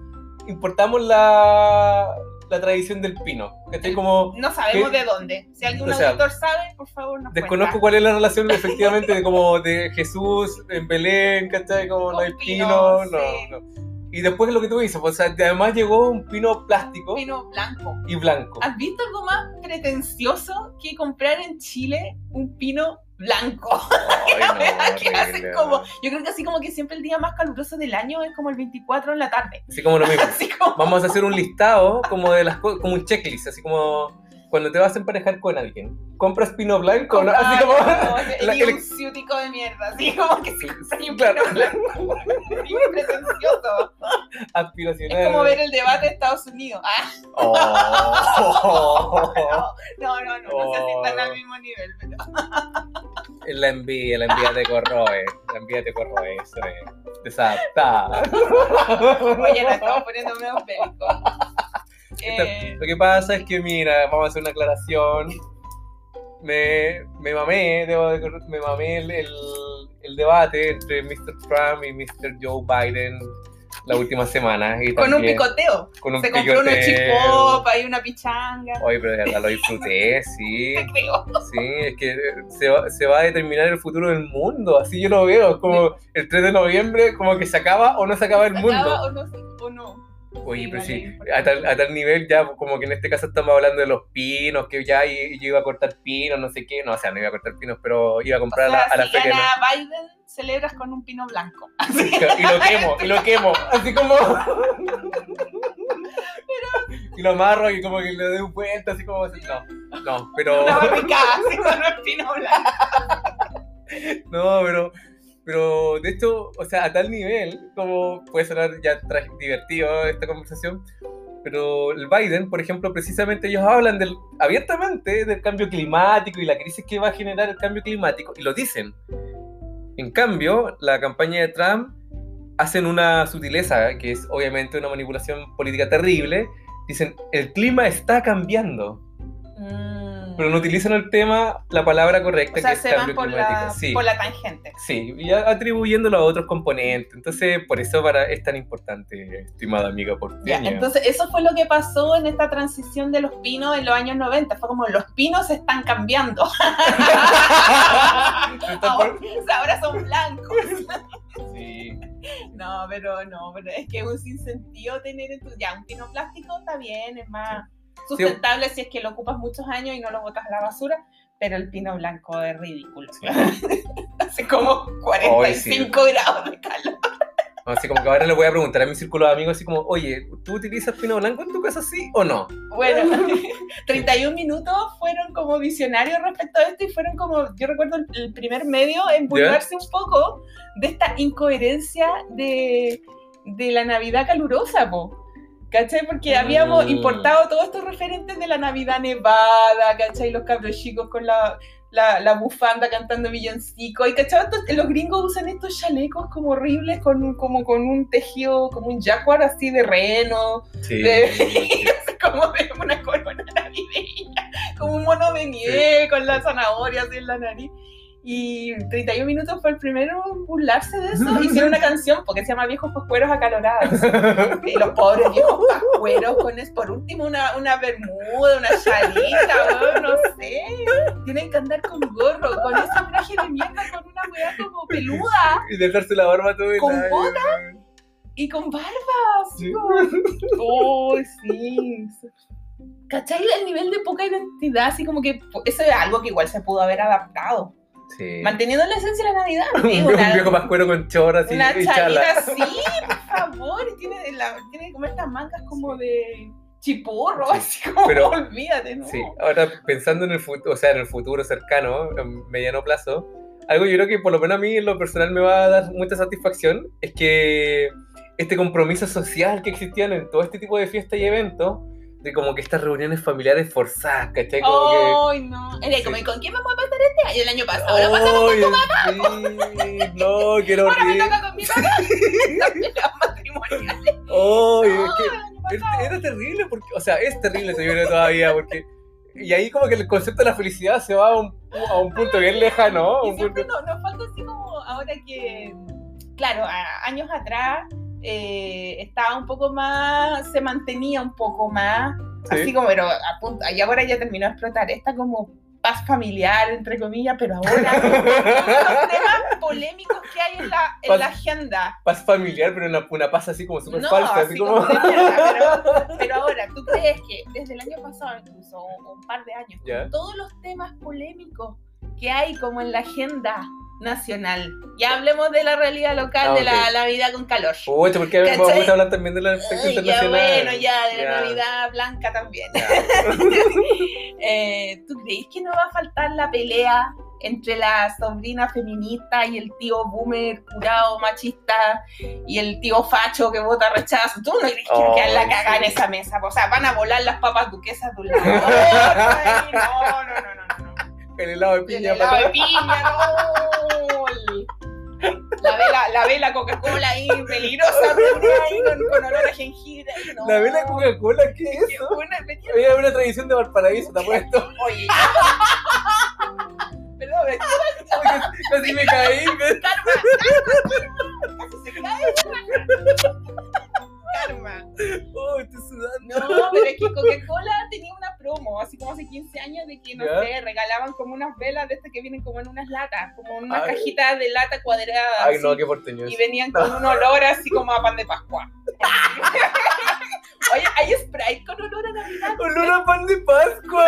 importamos la, la tradición del pino. ¿cachai? Como No sabemos de dónde. Si algún O sea, auditor sabe, por favor, nos desconozco cuenta. cuál es la relación (laughs) efectivamente de como de Jesús en Belén, ¿cachai? Como no hay pino, pinos, no, sí. no. Y después lo que tú dices, pues, o sea, además llegó un pino plástico Pino blanco. y blanco. ¿Has visto algo más pretencioso que comprar en Chile un pino blanco. (laughs) Ay, no, Que hacen como, yo creo que así como que siempre el día más caluroso del año es como el 24 en la tarde. Así como lo mismo. (laughs) Así como, Vamos a hacer un listado como de las co- como un checklist, así como cuando te vas a emparejar con alguien. ¿Compras pino blanco? ¿no? Así como. (laughs) el la- el- un ciútico de mierda, así como que Sí, un claro. pino blanco. Y pretencioso. aspiracional. Es como ver el debate de Estados Unidos. Ah, Oh. no, no, no, no, no sé si están al mismo nivel, pero La envidia, la envidia te corroe. La envidia te corroe, eso es desadaptada. oye, nos estamos poniendo medio. Eh, Lo que pasa es que, mira, vamos a hacer una aclaración. Me, me mamé, debo de me mamé el, el, el debate entre Mr. Trump y Mr. Joe Biden la última semana. Y con un picoteo. Con un Se compró unos picoteo. chipopa y una pichanga. Oye, pero de verdad lo disfruté, (laughs) sí. Sí, es que se va, se va a determinar el futuro del mundo, así yo lo veo, como el 3 de noviembre, como que se acaba o no se acaba el ¿Se mundo. acaba o no? se-? Oye, Sí, pero sí, a tal, a tal nivel ya, como que en este caso estamos hablando de los pinos, que ya y- yo iba a cortar pinos, no sé qué, no, o sea, no iba a cortar pinos, pero iba a O comprar a la- a la si feria. gana Biden, celebras con un pino blanco. (laughs) Y lo quemo, y lo quemo, así como... (laughs) Y lo amarro y como que le doy vuelta, así como así, no, no, pero... Una barricada, así con un pino blanco. (laughs) No, pero, pero de hecho, o sea, a tal nivel, como puede sonar ya divertido esta conversación, pero el Biden, por ejemplo, precisamente ellos hablan del, abiertamente del cambio climático y la crisis que va a generar el cambio climático, y lo dicen. En cambio, la campaña de Trump hacen una sutileza, que es obviamente una manipulación política terrible, dicen, el clima está cambiando, pero no utilizan el tema, la palabra correcta, O sea, que es se van por la, Sí. por la tangente. Sí, y atribuyéndolo a otros componentes. Entonces, por eso para, es tan importante, estimada amiga Ya, porteña. entonces, eso fue lo que pasó en esta transición de los pinos en los años 90. Fue como los pinos están cambiando. (laughs) (laughs) Ahora son blancos. (laughs) Sí. No, pero no, pero es que es un sinsentido tener en tu. Ya, un pino plástico está bien, es más sustentable si es que lo ocupas muchos años y no lo botas a la basura, pero el pino blanco es ridículo. (laughs) Hace como 45 grados de calor. Así como que ahora le voy a preguntar a mi círculo de amigos, así como, oye, ¿tú utilizas pino blanco en tu casa, sí o no? Bueno, (laughs) (laughs) 31 minutos fueron como visionarios respecto a esto y fueron como, yo recuerdo el, primer medio en burlarse un poco de esta incoherencia de, de la Navidad calurosa, po. ¿Cachai? Porque habíamos Mm. importado todos estos referentes de la Navidad nevada, ¿cachai? Los cabros chicos con la, la, la bufanda cantando villancico. Y ¿cachai? Los gringos usan estos chalecos como horribles, con, un- como con un tejido, como un jaguar así de reno, Sí. de- (laughs) como de una corona navideña, como un mono de nieve con la zanahoria así en la nariz. Y 31 minutos fue el primero en burlarse de eso. Hicieron una canción porque se llama Viejos Pascueros Acalorados. Y los pobres viejos pascueros con es por último una, una bermuda, una chalita, no sé. Tienen que andar con gorro, con ese traje de mierda, con una weá como peluda y dejarse la barba todo el ¿Con año. botas? y con barba. así Sí. Oh, sí. ¿Cachai? El nivel de poca identidad, así como que eso es algo que igual se pudo haber adaptado. Sí. Manteniendo la esencia de la Navidad. (laughs) un, sí, viejo, un viejo pascuero con choras y, una chalita así, por favor. Tiene, la, tiene como estas mangas como de chipurro, Sí, así como, pero- (laughs) olvídate, ¿no? Sí, ahora pensando en el futuro, o sea, en el futuro cercano, en mediano plazo, algo yo creo que por lo menos a mí en lo personal me va a dar mucha satisfacción es que este compromiso social que existían en todo este tipo de fiestas y eventos, de como que estas reuniones familiares forzadas, ¿cachai? Como Ay, no. Era Sí. como, ¿y ¿con quién vamos a pasar este año? El año que... pasado. Ahora pasamos ¡Ay, sí! No, quiero Ahora me toca con mi papá. Las matrimoniales. ¡Ay, No, es que pasado. era terrible! Porque, o sea, es terrible creo, todavía, porque... Y ahí como que el concepto de la felicidad se va a un, a un punto bien lejano, punto... nos, nos falta así como ahora que, claro, a- años atrás eh, estaba un poco más, se mantenía un poco más, Sí. así como, pero a punto, y ahora ya terminó de explotar esta como paz familiar, entre comillas, pero ahora los temas polémicos que hay en la, en Paz- la agenda. paz familiar, pero una, una paz así como súper No, falsa, así, así como... como mierda, pero, (laughs) pero ahora, ¿tú crees que desde el año pasado, incluso o un par de años, con todos los temas polémicos ¿qué hay como en la agenda nacional? Ya hablemos de la realidad local, Ah, de la ok. Navidad con calor. Pucha, porque ¿Cachai? vamos a hablar también del aspecto Ay, ya internacional. bueno, ya, de la. Navidad blanca también. (laughs) Eh, ¿Tú crees que no va a faltar la pelea entre la sobrina feminista y el tío boomer curado machista y el tío facho que vota rechazo? ¿Tú no crees que va a quedar la Ay, cagada sí. en esa mesa? O sea, van a volar las papas duquesas de un lado. (laughs) No, no, no, no, no. El helado de El piña helado para de piña, no. La vela, la vela Coca-Cola ahí, peligrosa, ahí con, con olor a jengibre. No. La vela Coca-Cola, ¿qué es eso? venía- Había una tradición de Valparaíso, te apuesto. (laughs) Oye, (laughs) perdón, me- Casi me caí. casi se cae. Karma. Oh, estoy sudando. No, pero es que Coca-Cola tenía una promo, así como hace 15 años, de que, no ¿Ya? sé, regalaban como unas velas de estas que vienen como en unas latas, como en unas Ay. cajitas de lata cuadrada. Ay, así, no, qué porteño Y venían con un olor así como a pan de Pascua. Oye, hay Sprite con olor a Navidad. Olor a pan de Pascua.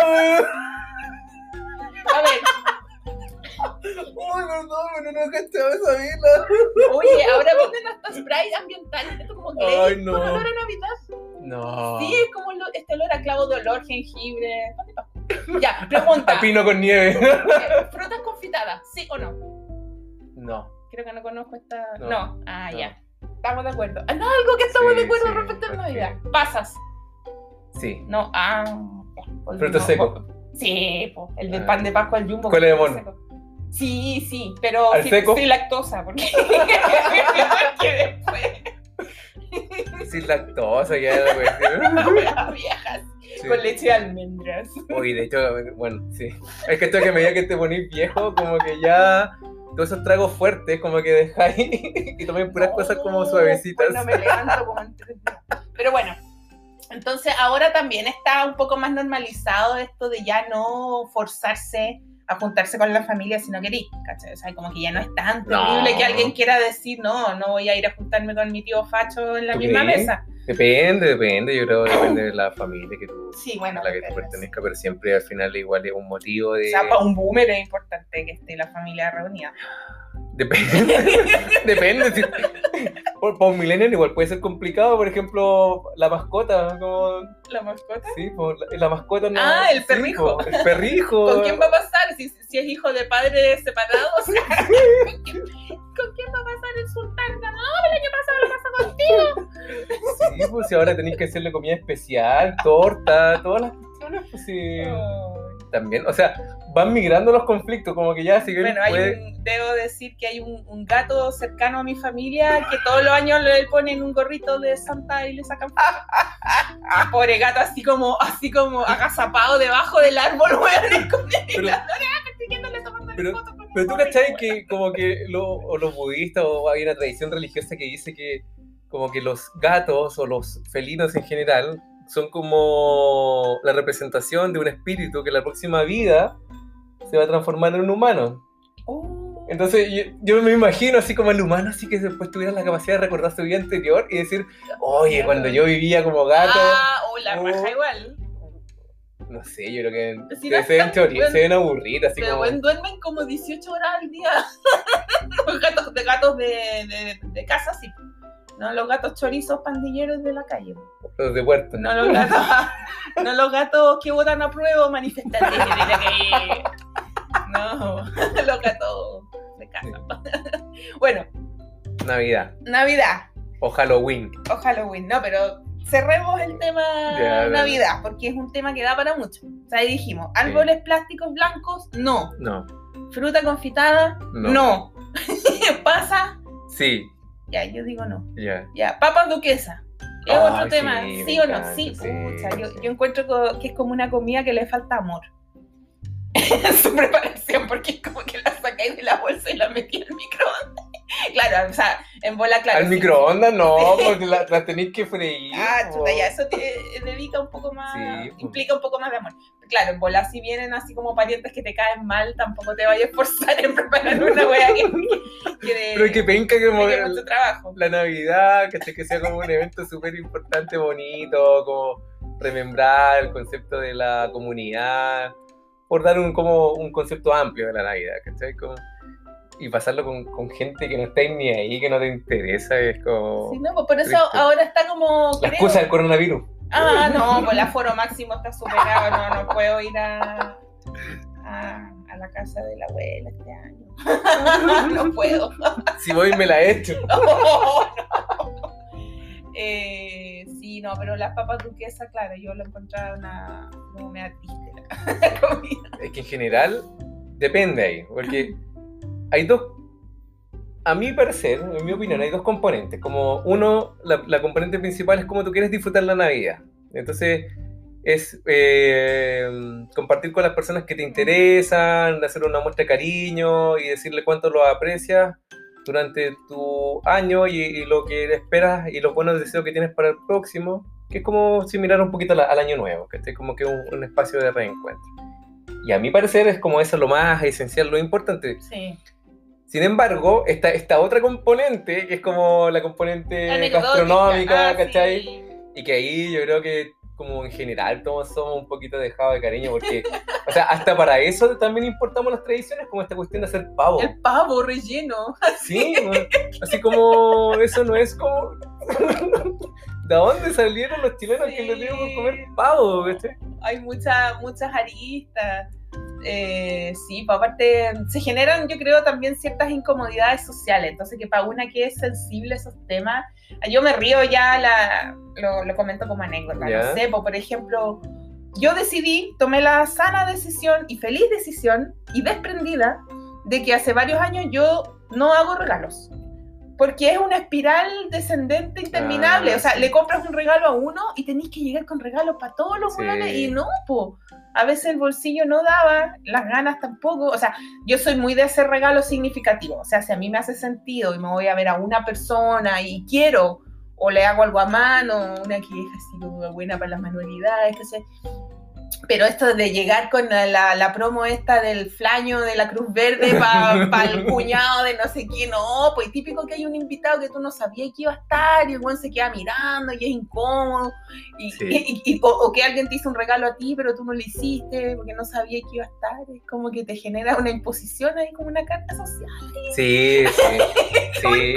A ver, Uy, perdón, pero no cachaba esa vela. oye, ahora venden hasta Sprite ambiental, esto como Glade, Ay, no. con olor a Navidad. No. Sí, es como lo- este olor a clavo de olor, jengibre. de. Ya, (laughs) pregunta. A pino con nieve. ¿Frutas confitadas? ¿Sí o no? No. Creo que no conozco esta. No. No. Ah, No. ya. Estamos de acuerdo. Ah, no, algo que estamos Sí, de acuerdo sí, respecto a la. Navidad. Pasas. Sí. No, ah. Frutos secos. Sí, po, el del Ah. pan de Pascua, el jumbo. ¿Cuál es de secos. Sí, sí, pero ¿Al sí, seco? sin lactosa, porque, (laughs) Sin lactosa, ya la cuestión. viejas Sí. con leche de almendras. Uy, de hecho, bueno, sí. Es que esto que a medida que te ponís viejo, como que ya todos esos tragos fuertes, como que dejáis (laughs) y tomen puras cosas como suavecitas. pues no me levanto como en tres días. Pero bueno, entonces ahora también está un poco más normalizado esto de ya no forzarse a juntarse con la familia si no querís, ¿cachai? O sea, como que ya no es tan terrible No. que alguien quiera decir, no, no voy a ir a juntarme con mi tío Facho en la ¿Tú misma crees? mesa. Depende, depende, yo creo que depende de la familia que tú, Sí, bueno. a la que tú pertenezcas, pero siempre al final igual es un motivo de... O sea, para un boomer es importante que esté la familia reunida. Depende. (laughs) Depende. si- Por, para un millennial igual puede ser complicado, por ejemplo, la mascota, como... ¿La mascota? Sí, por la, la mascota no... Ah, el sí, perrijo. el perrijo. (laughs) ¿Con quién va a pasar? Si, si es hijo de padres separados. (laughs) ¿Con quién, con quién va a pasar el sultán? No, el año pasado lo pasó contigo. Sí, pues si ahora tenéis que hacerle comida especial, torta, todas las cuestiones, pues sí. También, o sea, van migrando los conflictos, como que ya si Bueno, hay puede- un- debo decir que hay un, un gato cercano a mi familia que todos los años le ponen un gorrito de Santa y le sacan. Pobre gato, así como, así como agazapado debajo del árbol, (laughs) weón, Pero- pero- tú cachai que como que lo- o los budistas o hay una tradición religiosa que dice que como que los gatos o los felinos en general son como la representación de un espíritu que en la próxima vida se va a transformar en un humano. Oh. Entonces yo, yo me imagino así como el humano así que después tuviera la capacidad de recordar su vida anterior y decir, oye, cuando yo vivía como gato, Ah, o la Oh. raja igual. no sé, yo creo que Si se, ven se ven aburridas, así Pero como... duermen como 18 horas al día. (laughs) los gatos de gatos de, de, de casa, sí. No los gatos chorizos pandilleros de la calle. Los de puerto. No los gatos, (laughs) no los gatos que votan a prueba o manifestantes de la (laughs) calle. No, (laughs) los gatos de casa. Bueno, Navidad Navidad o Halloween. o Halloween, no, pero cerremos el tema Ya. Navidad, porque es un tema que da para mucho. O sea, ahí dijimos, árboles plásticos blancos, no. No, Fruta confitada, No. no. Pasa, sí, ya, yo digo no. ya. Ya, papas duquesa. Es otro tema, sí, ¿sí me o no? Sí, sí, pucha, yo, yo encuentro que es como una comida que le falta amor. en (laughs) su preparación, porque es como que la sacáis de la bolsa y la metí al microondas. (laughs) Claro, o sea, en bola, claro. Al sí. microondas no, (laughs) porque la, la tenéis que freír. Ah, chuta, ya, eso te dedica un poco más, Sí, pues. implica un poco más de amor. Claro, en bola si vienen así como parientes que te caen mal, tampoco te vayas a esforzar en (laughs) preparar una wea que, que de, Pero que penca que trabajo. la Navidad, que, que sea como un evento súper importante, bonito, como remembrar el concepto de la comunidad. por dar un, como un concepto amplio de la Navidad, ¿cachai? Como, y pasarlo con, con gente que no está ni ahí, que no te interesa, es como... Sí, no, pues por eso triste. ahora está como. La creo- excusa del coronavirus. Ah, no, pues el aforo máximo está superado. No, no puedo ir a, a, a la casa de la abuela este año. (laughs) no puedo. Si voy me la he hecho. (laughs) No, no. Eh, sí, no, pero las papas duquesas, claro, yo lo encontraba una. No me triste la comida. Es que en general depende ahí, porque hay dos, a mi parecer, en mi opinión, hay dos componentes. Como uno, la, la componente principal es cómo tú quieres disfrutar la Navidad. Entonces, es eh, compartir con las personas que te interesan, hacer una muestra de cariño y decirle cuánto lo aprecias durante tu año y, y lo que esperas y los buenos deseos que tienes para el próximo, que es como similar un poquito la- al año nuevo, que es como que un, un espacio de reencuentro. Y a mi parecer es como eso lo más esencial, lo importante. Sí. Sin embargo, está esta otra componente, que es como la componente gastronómica, Ah, ¿cachai? sí. Y que ahí yo creo que como en general todos somos un poquito dejados de cariño, porque, o sea, hasta para eso también importamos las tradiciones, como esta cuestión de hacer pavo. El pavo relleno. Sí, bueno, así como eso no es como... (laughs) ¿De dónde salieron los chilenos que les dio por comer pavo? ¿viste? Hay muchas, muchas aristas. Eh, sí, pues aparte se generan, yo creo, también ciertas incomodidades sociales. Entonces, que para una que es sensible a esos temas, yo me río ya, la, lo, lo comento como anécdota. No sé, pues, por ejemplo, yo decidí, tomé la sana decisión y feliz decisión y desprendida de que hace varios años yo no hago regalos. Porque es una espiral descendente interminable. Ah, o sea, sí. le compras un regalo a uno y tenés que llegar con regalos para todos los Sí. y no, po. A veces el bolsillo no daba, las ganas tampoco. O sea, yo soy muy de hacer regalos significativos. O sea, si a mí me hace sentido y me voy a ver a una persona y quiero, o le hago algo a mano, una que es así como buena para las manualidades, que sé. Pero esto de llegar con la, la- la promo esta del flaño de la Cruz Verde para (laughs) el cuñado de no sé quién, no, pues típico que hay un invitado que tú no sabías que iba a estar y el buen se queda mirando y es incómodo. Y, Sí. y- y- o, o que alguien te hizo un regalo a ti, pero tú no lo hiciste porque no sabías que iba a estar. Es como que te genera una imposición ahí, como una carta social. Sí, sí. (laughs) Sí.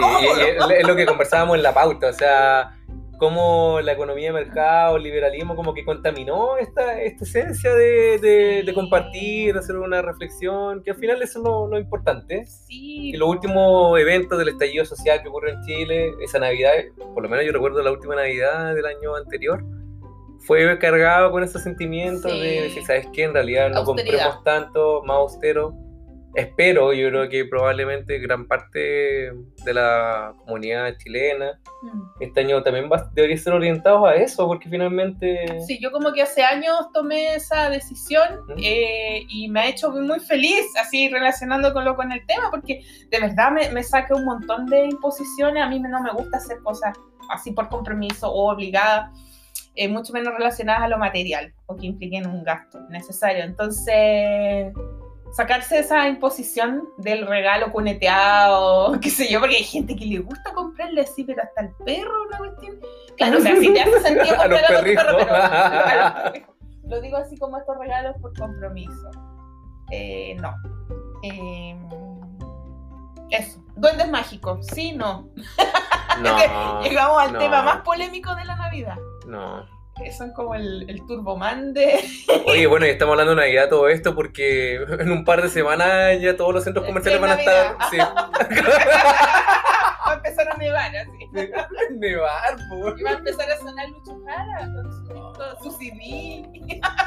Es lo que conversábamos en la pauta, o sea, cómo la economía de mercado, el liberalismo, como que contaminó esta, esta esencia de, de- de Sí. compartir, de hacer una reflexión, que al final eso es lo, lo importante. Sí. Y los últimos eventos del estallido social que ocurrió en Chile, esa Navidad, por lo menos yo recuerdo la última Navidad del año anterior, fue cargado con ese sentimiento Sí. de decir, ¿sabes qué? En realidad no Austeridad. compremos tanto, más austero. Espero, yo creo que probablemente gran parte de la comunidad chilena Mm. este año también va, debería ser orientados a eso, porque finalmente... Sí, yo como que hace años tomé esa decisión ¿Mm? eh, y me ha hecho muy, muy feliz, así relacionándolo con el tema, porque de verdad me, me saca un montón de imposiciones. A mí no me gusta hacer cosas así por compromiso o obligada, eh, mucho menos relacionadas a lo material o que impliquen un gasto necesario. Entonces, sacarse esa imposición del regalo cuneteado, (laughs) qué sé yo, porque hay gente que le gusta comprarle así, pero hasta el perro, una cuestión. Claro, o sea, si te hace sentido (laughs) A los comprarle a tu perro, perrijos. pero a los (laughs) perrijos. lo digo así como estos regalos por compromiso. Eh, no. Eh, eso. Duendes mágicos, sí, no. No, Llegamos al no, tema más polémico de la Navidad. no. Son como el, el turboman de. (laughs) Oye, bueno, y estamos hablando de Navidad todo esto porque en un par de semanas ya todos los centros Es comerciales van a estar... Sí. (laughs) Va a empezar a nevar así. (laughs) Nevar, po. Y va a empezar a sonar Lucho Jara con su, su CD.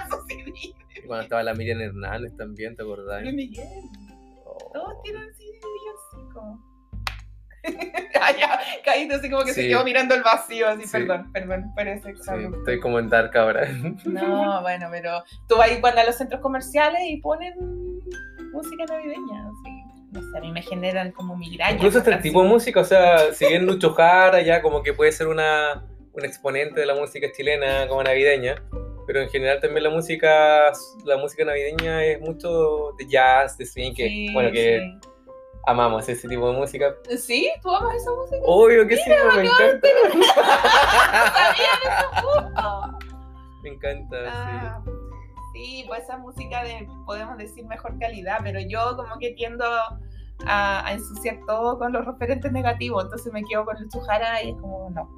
su CD. Y Cuando estaba la Miriam Hernández también, ¿te acordás? Luis Miguel. Oh. Todos tienen CD de villancico. (laughs) ya, caído así como que se Sí. quedó mirando el vacío, así, Sí. perdón, perdón, parece Sí, estoy como en Dark ahora. No, (laughs) bueno, pero tú vas cuando a los centros comerciales y ponen música navideña, así. No sé, a mí me generan como migrañas. Incluso este tipo de música, o sea, si bien Lucho Jara ya como que puede ser una, un exponente de la música chilena como navideña, pero en general también la música la música navideña es mucho de jazz, de swing, que Sí, bueno, que amamos ese tipo de música. sí. ¿Sí? ¿Tú amas esa música? Obvio que sí, me encanta. ¿Sabían eso justo? Me encanta, Ah, Sí, pues esa música de, podemos decir, mejor calidad, pero yo como que tiendo a, a ensuciar todo con los referentes negativos, entonces me quedo con Lucho Jara y es como, no.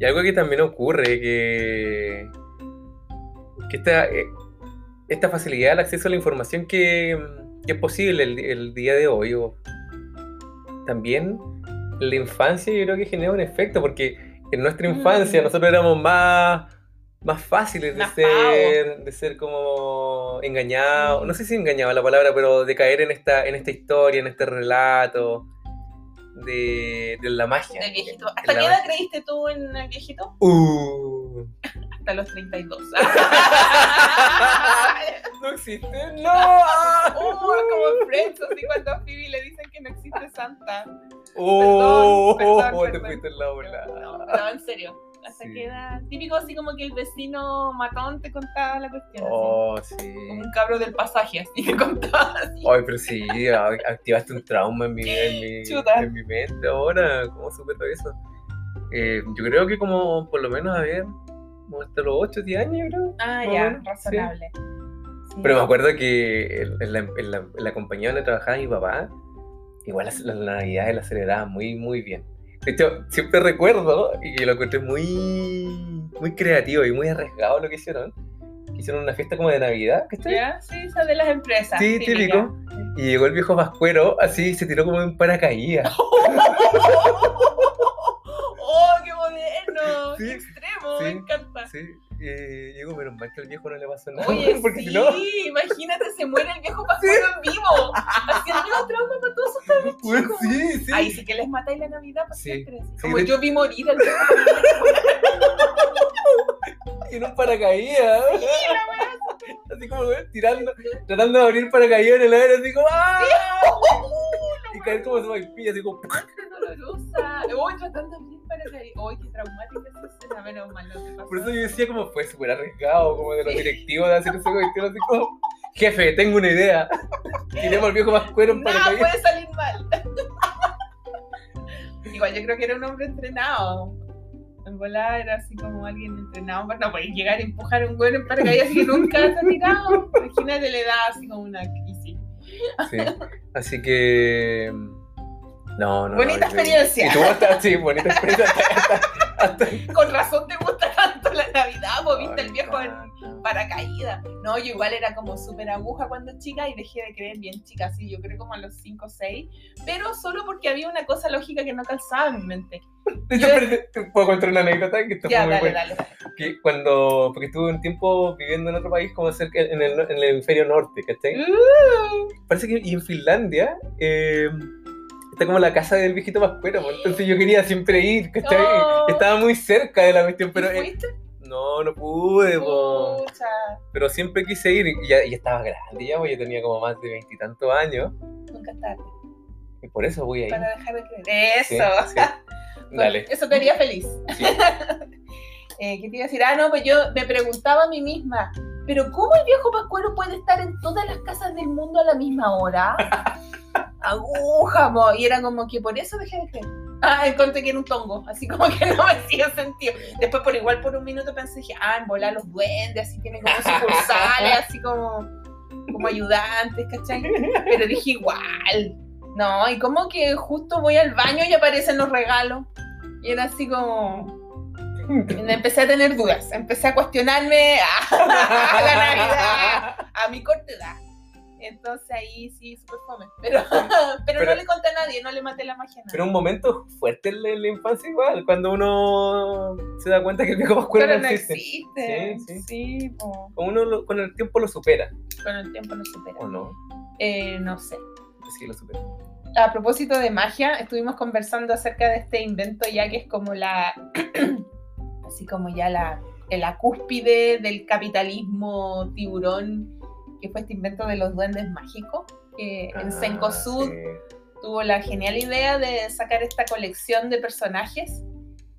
Y algo que también ocurre, que, que esta, eh, esta facilidad al acceso a la información que, que es posible el, el día de hoy, o también la infancia yo creo que genera un efecto, porque en nuestra infancia Mm. nosotros éramos más, más fáciles de ser, de ser como engañados, no sé si engañado la palabra, pero de caer en esta, en esta historia, en este relato, de, de la magia. Del viejito. ¿Hasta qué edad magia. creíste tú en el viejito? Uh. Hasta los 32. (laughs) (laughs) no existe, no. Oh, como (laughs) Friends, así cuando a Phoebe le dicen que no existe Santa. Oh, perdón, te perdón. fuiste en la bola. No, no, en serio. ¿Hasta Sí. qué edad? Típico así como que el vecino matón te contaba la cuestión. así. Oh, Como sí. un cabro del pasaje, así que contaba así. Ay, pero sí, activaste un trauma en mi, en mi, en mi mente ahora. ¿Cómo supero eso? Eh, yo creo que como por lo menos, a ver, como hasta los 8 o 10 años, creo. Ah, ya, menos, razonable. Sí. Pero me acuerdo que en la, en la- en la compañía donde trabajaba mi papá, igual las, las navidades las celebraba muy, muy bien. De hecho, siempre recuerdo, y que lo encontré muy, muy creativo y muy arriesgado lo que hicieron. Hicieron una fiesta como de Navidad, ¿cachai? ¿Ya? Sí, esa de las empresas. Sí, típico. Y llegó el viejo pascuero, así, se tiró como en paracaídas. (laughs) ¡Oh, qué moderno! Sí, Sí, Me encanta. Sí, eh, llegó, menos mal que al viejo no le pasó nada. Oye, (laughs) porque sí, si no, imagínate, se muere el viejo pascuero en vivo. Haciendo trauma para todos cabros (laughs) pues, chicos. sí, sí. Ahí sí que les matáis la Navidad para Sí, siempre. sí, Como de- yo vi morir al viejo pascuero. (laughs) en un paracaídas. así como güey, tirando, tratando de abrir paracaídas en el aire, así como ¡ah! Caer como su vaipilla, así como (laughs) ¡Qué dolorosa! Uy, tratando abrir para caer. Uy, qué traumática esa escena. Menos mal, no te pasó. Por eso yo decía como fue súper arriesgado, como de los directivos de hacer esa cuestión, así como jefe, tengo una idea. Tiremos al viejo pascuero en Nada paracaídas. puede salir mal. Igual yo creo que era un hombre entrenado. En volar era así como alguien entrenado. Pero no podéis llegar a empujar a un güey en paracaídas que nunca se ha tirado. Imagínate, le da así como una. Sí. Así que. No, no. Bonita no, experiencia. Y tú hasta, sí, bonita experiencia. Hasta, hasta- hasta- Con razón te gusta tanto la Navidad, pues viste el viejo en paracaídas. No, yo igual era como súper aguja cuando chica y dejé de creer bien chica, así yo creo como a los 5 o 6, pero solo porque había una cosa lógica que no calzaba en mi mente. Espérate, te puedo contar una anécdota que esto Ya, fue muy dale, dale, dale. Que cuando, porque estuve un tiempo viviendo en otro país, como cerca, en el, en el hemisferio norte, ¿cachai? Uh, Parece que y en Finlandia eh, está como la casa del viejito pascuero, pues, entonces yo quería siempre ir, ¿cachai? Oh. Estaba muy cerca de la cuestión, pero ¿y eh, fuiste? no, no pude, po. Pero siempre quise ir y ya, ya estaba grande ya, pues yo tenía como más de veintitantos años nunca tarde y por eso voy a ir. para dejar de creer. Sí, Eso. sí. (laughs) Dale. Eso te haría feliz. Sí. (laughs) Eh, ¿Qué te iba a decir? Ah, no, pues yo me preguntaba a mí misma, ¿pero cómo el viejo Pascuero puede estar en todas las casas del mundo a la misma hora? (laughs) Aguja, y era como que por eso dejé de creer. Ah, encontré que era un tongo, así como que no me hacía sentido. Después, por igual, por un minuto pensé, dije, ah, en volar los duendes, así tienen como sucursales, así como, como ayudantes, ¿cachai? Pero dije, igual. No, y como que justo voy al baño y aparecen los regalos. Y era así como. empecé a tener dudas. Empecé a cuestionarme (laughs) a la Navidad, a mi corta. Entonces ahí sí, súper fome. Pero, pero, (laughs) Pero- no le conté a nadie, no le maté la magia a nadie. Pero un momento fuerte en la, en la infancia igual, cuando uno se da cuenta que el viejo pascuero no no existe. existe. Sí, Sí. Como uno lo- con el tiempo lo supera, con el tiempo no supera. ¿o no? Eh, no sé. Sí, lo supera. a propósito de magia, estuvimos conversando acerca de este invento ya que es como la, (clears throat) así como ya la, la cúspide del capitalismo tiburón, que fue este invento de los duendes mágicos, que en Ah, Cencosud sí. tuvo la genial idea de sacar esta colección de personajes.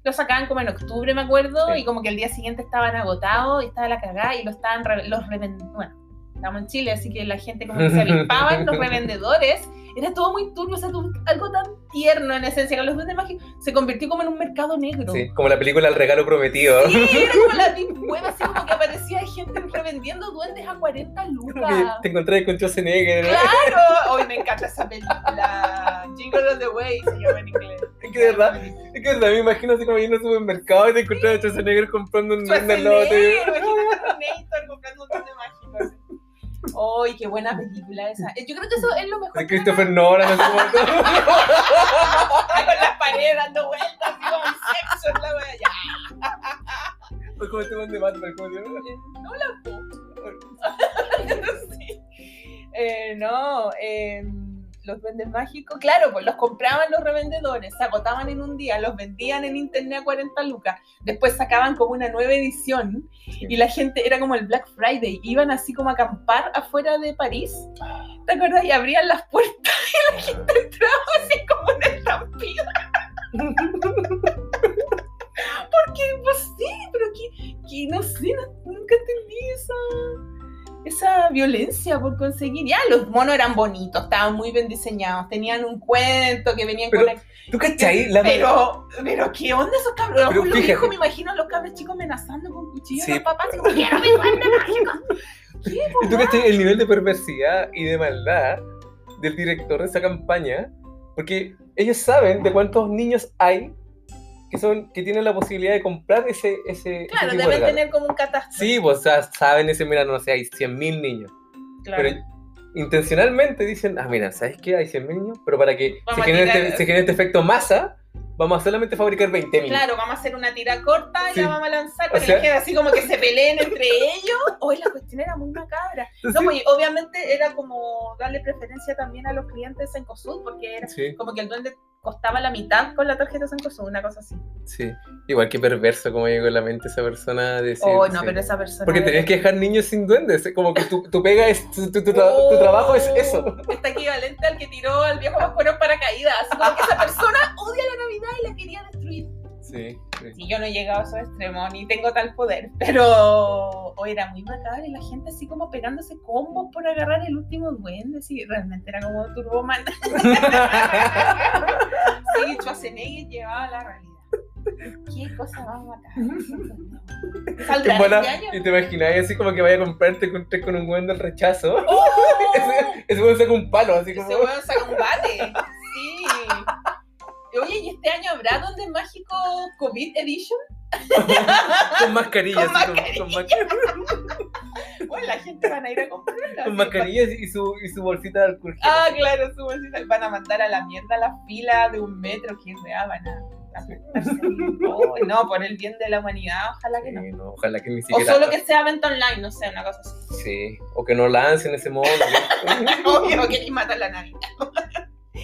Lo sacaban como en octubre, me acuerdo, Sí. y como que el día siguiente estaban agotados y estaba la cagada y lo estaban re- los revend- bueno, estamos en Chile, así que la gente como que se (laughs) avispaban, los revendedores era todo muy turbio, o sea, algo tan tierno en esencia, que los duendes mágicos se convirtió como en un mercado negro. Sí, como la película El regalo prometido. Sí, era como (laughs) la Web, así como que aparecía gente revendiendo duendes a 40 lucas. Te encontré con Schwarzenegger. ¡Claro! Hoy me encanta esa película. Jingle All the Way se llama en inglés. Es que de verdad, es que de verdad me imagino así como yendo al supermercado y te encontré a Schwarzenegger comprando un duende al lado comprando un duende mágico. ¡Ay, qué buena película esa! Eh, Yo creo que eso es lo mejor. De Christopher Nolan, así como todo. (laughs) Con las paredes dando vueltas, un sexo en la wea. Ya. O como este duende de Batman, ¿cómo se llama? Eh, No la Sí. (laughs) Eh, no, eh, los duendes mágicos, claro, pues los compraban los revendedores, se agotaban en un día, los vendían en internet a 40 lucas, después sacaban como una nueva edición y la gente era como el Black Friday, iban así como a acampar afuera de París, ¿te acuerdas? Y abrían las puertas y la gente entraba así como una estampida. (laughs) Porque, pues sí, pero que, que no sé, nunca entendí esa, esa violencia por conseguir. Ya, los monos eran bonitos, estaban muy bien diseñados, tenían un cuento que venían Pero, con la... ¿Tú cachai? La Pero, pero, ¿qué onda esos cabros? Pero los fíjate. viejos me imagino a los cabros chicos amenazando con cuchillos Sí. a los papás, como, quiero mi duende mágico. ¿Qué, (laughs) po, ¿Y tú cachai el nivel de perversidad y de maldad del director de esa campaña? Porque ellos saben de cuántos niños hay que son que tienen la posibilidad de comprar ese, ese, ese Claro, tipo de deben regalo. tener como un catástrofe. Sí, pues o sea, saben ese, mira, no sé, hay 100.000 niños. claro. Pero intencionalmente dicen, ah, mira, ¿sabes qué? Hay 100.000 niños, pero para que se genere, tirar- este, se genere este efecto masa, vamos a solamente fabricar 20.000. Claro, vamos a hacer una tira corta y Sí. la vamos a lanzar O para sea- que así como que se peleen entre ellos. (laughs) Hoy la cuestión era muy macabra. No, Entonces, pues, obviamente era como darle preferencia también a los clientes en Cencosud, porque era sí, como que el duende costaba la mitad con la tarjeta Cencosud, una cosa así. sí. Igual que perverso como llegó a la mente esa persona a decir. oh, no, sí. pero esa persona. Porque de tenías que dejar niños sin duendes. es Como que tu, tu pega es. Tu, tu- tu tra- Oh, tu trabajo es eso. Está equivalente al que tiró al viejo Pascuero en paracaídas. Como que esa persona odia la Navidad y la quería destruir. Sí, sí. Sí, yo no he llegado a esos extremos, ni tengo tal poder, pero hoy era muy macabro y la gente así como pegándose combos por agarrar el último duende, sí, realmente era como Turboman. (laughs) sí, Schwarzenegger llevaba la realidad. Qué cosa más macabra. Qué ¿Saldrá buena- este año? y te imaginas así como que vaya a comprarte con, con un buen del rechazo. ¡Oh! (laughs) Ese, ese weón saca un palo, así como. Ese weón saca un bate. Sí. Oye, ¿y este año habrá Donde Mágico COVID Edition? (laughs) con mascarillas. Con así, con, con masca- Bueno, la gente van a ir a comprarla. con mascarillas y su, y su bolsita de alcohol. Ah, claro, su bolsita. Van a mandar a la mierda la fila de un metro. Qué weá, van a. Oh, no, por el bien de la humanidad, ojalá que no. Sí, no, ojalá que ni O siquiera. solo que sea venta online, no sé, una cosa así. Sí, o que no lancen ese modo. que- (laughs) Obvio que ni matan la Navidad.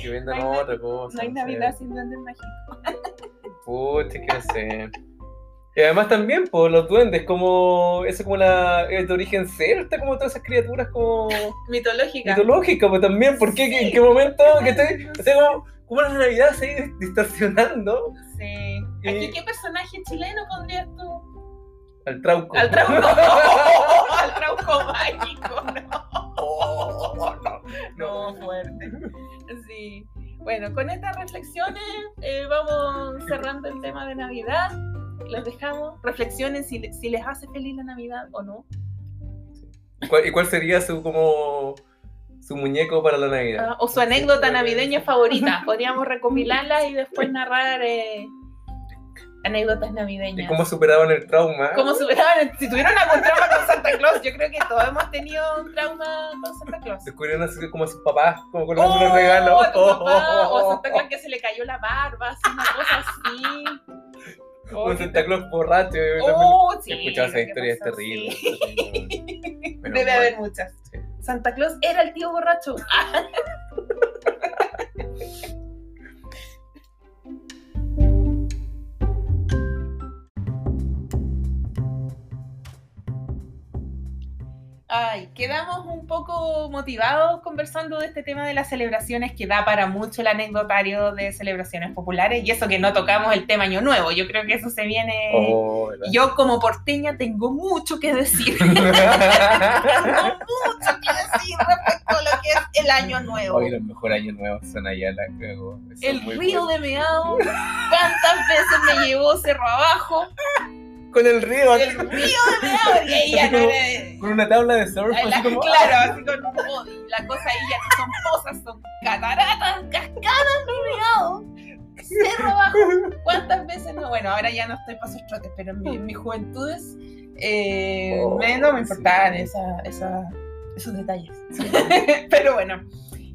Que vendan No otra cosa. No hay sé. Navidad sin duendes mágicos. Pucha, que no sé. Y además también, por los duendes, como. Eso como la. Es de origen celta, como todas esas criaturas como. (laughs) Mitológica. mitológicas, pues también. ¿Por qué? ¿En qué momento? Que estoy, o sea, como, como la Navidad se ido distorsionando Sí. Y- Aquí, ¿qué personaje chileno pondrías tú? al trauco. Al trauco. (laughs) (laughs) Al trauco mágico, no. (laughs) No, fuerte. Sí. Bueno, con estas reflexiones eh, vamos cerrando el tema de Navidad. Los dejamos. Reflexionen si, si les hace feliz la Navidad o no. ¿Y cuál, y cuál sería su como su muñeco para la Navidad? Ah, o su anécdota navideña favorita. Podríamos recopilarla y después narrar eh, anécdotas ¿Y navideñas. cómo superaban el trauma? ¿Cómo superaban? Si tuvieron algún trauma con Santa Claus, yo creo que todos hemos tenido un trauma con Santa Claus. Descubrieron así como a sus papás, como con los Oh, regalos. o a Santa (laughs) Claus que se le cayó la barba, así, una cosa así. (laughs) Oh, Un qué Santa Claus borracho. Oh, sí. He escuchado esa ¿qué historia, es pasó? terrible. Sí. (laughs) Debe haber muchas. Sí. Santa Claus era el tío borracho. Ay, quedamos un poco motivados conversando de este tema de las celebraciones que da para mucho el anecdotario de celebraciones populares y eso que no tocamos el tema Año Nuevo. Yo creo que eso se viene... Oh. Yo como porteña tengo mucho que decir. (laughs) tengo mucho que decir respecto a lo que es el Año Nuevo. Hoy los mejores años nuevos son allá la El río bueno. de Meao, ¿cuántas veces me llevó cerro abajo? Con el río, El río de y no (laughs) era... con una tabla de surf, la- así como. claro, así con un body. La cosa ahí ya no son pozas, son cataratas, cascadas Meao. Cerro abajo. ¿Cuántas veces no? Bueno, ahora ya no estoy para esos trotes, pero en, mi- en mis juventudes eh, Oh, me- no me importaban sí. esa- esa- esos detalles. (laughs) pero bueno,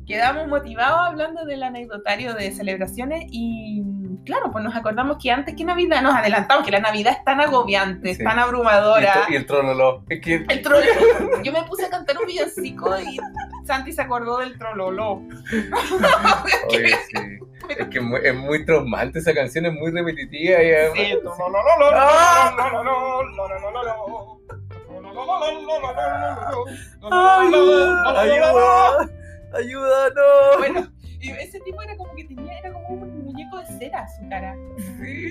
quedamos motivados hablando del anecdotario de celebraciones y claro, pues nos acordamos que antes que Navidad nos adelantamos, que la Navidad es tan agobiante, Sí. tan abrumadora. y el trololo. Es que. El trololo. Yo me puse a cantar un villancico y Santi se acordó del trololo. Oye, (laughs) sí. Es que es muy, es muy traumante esa canción, es muy repetitiva. Sí, Ayuda, ayuda, ayuda, no. Bueno, y ese tipo era como que tenía, cera su cara. Sí.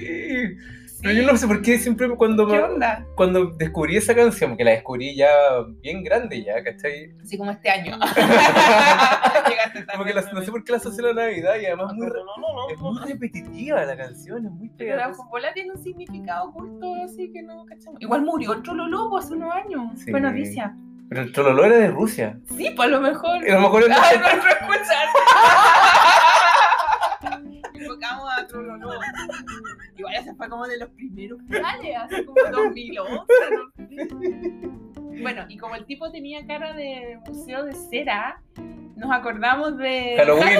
Sí. Pero yo no sé por qué siempre cuando, ¿Qué me- onda? cuando descubrí esa canción, que la descubrí ya bien grande ya, ¿cachai? Así como este año. (laughs) Llegaste tarde, Como que la- no sé por qué la asocié a la Navidad y además muy, re- es muy repetitiva la canción, es muy Pero la fútbola tiene un significado oculto, así que no cachamos. Igual murió el Trololo hace unos años. Sí. Fue noticia. Pero el Trololo era de Rusia. Sí, pues a lo mejor. Y a lo mejor era- no escuchar. Fue como de los primeros finales, hace como 2011. no sé. Bueno, y como el tipo tenía cara de museo de cera, nos acordamos de. Halloween. (laughs)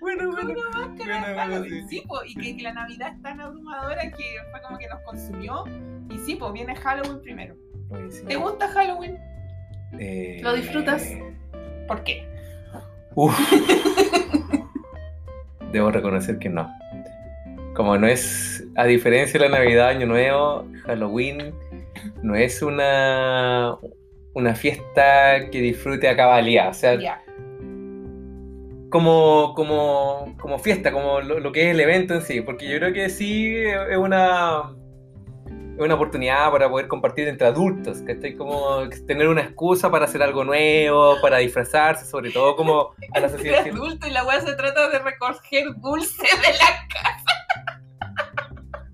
Bueno, bueno, una máscara de Bueno, bueno, Halloween. sí. Po, y que, que la Navidad es tan abrumadora que fue como que nos consumió. Y sí, pues viene Halloween primero. ¿Te gusta Halloween? Eh, ¿Lo disfrutas? ¿Por qué? Uf. (laughs) Debo reconocer que no. Como no es, a diferencia de la Navidad, Año Nuevo, Halloween, no es una, una fiesta que disfrute a cabalidad. O sea, como, como, como fiesta, como lo, lo que es el evento en sí. Porque yo creo que sí es una, es una oportunidad para poder compartir entre adultos, ¿cachai? Como tener una excusa para hacer algo nuevo, para disfrazarse, sobre todo como (laughs) a la sociedad. adulto y la weá se trata de recoger dulce de la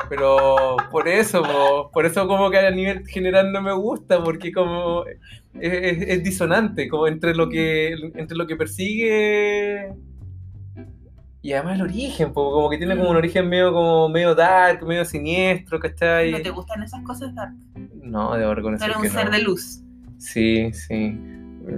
(laughs) Pero por eso, po, por eso como que a nivel general no me gusta, porque como es, es- es disonante, como entre lo que entre lo que persigue y además el origen, como que tiene como un origen medio como medio dark, medio siniestro, ¿cachai? ¿No te gustan esas cosas, Dark? No, debo reconocer eres un que ser no. de luz. Sí, sí,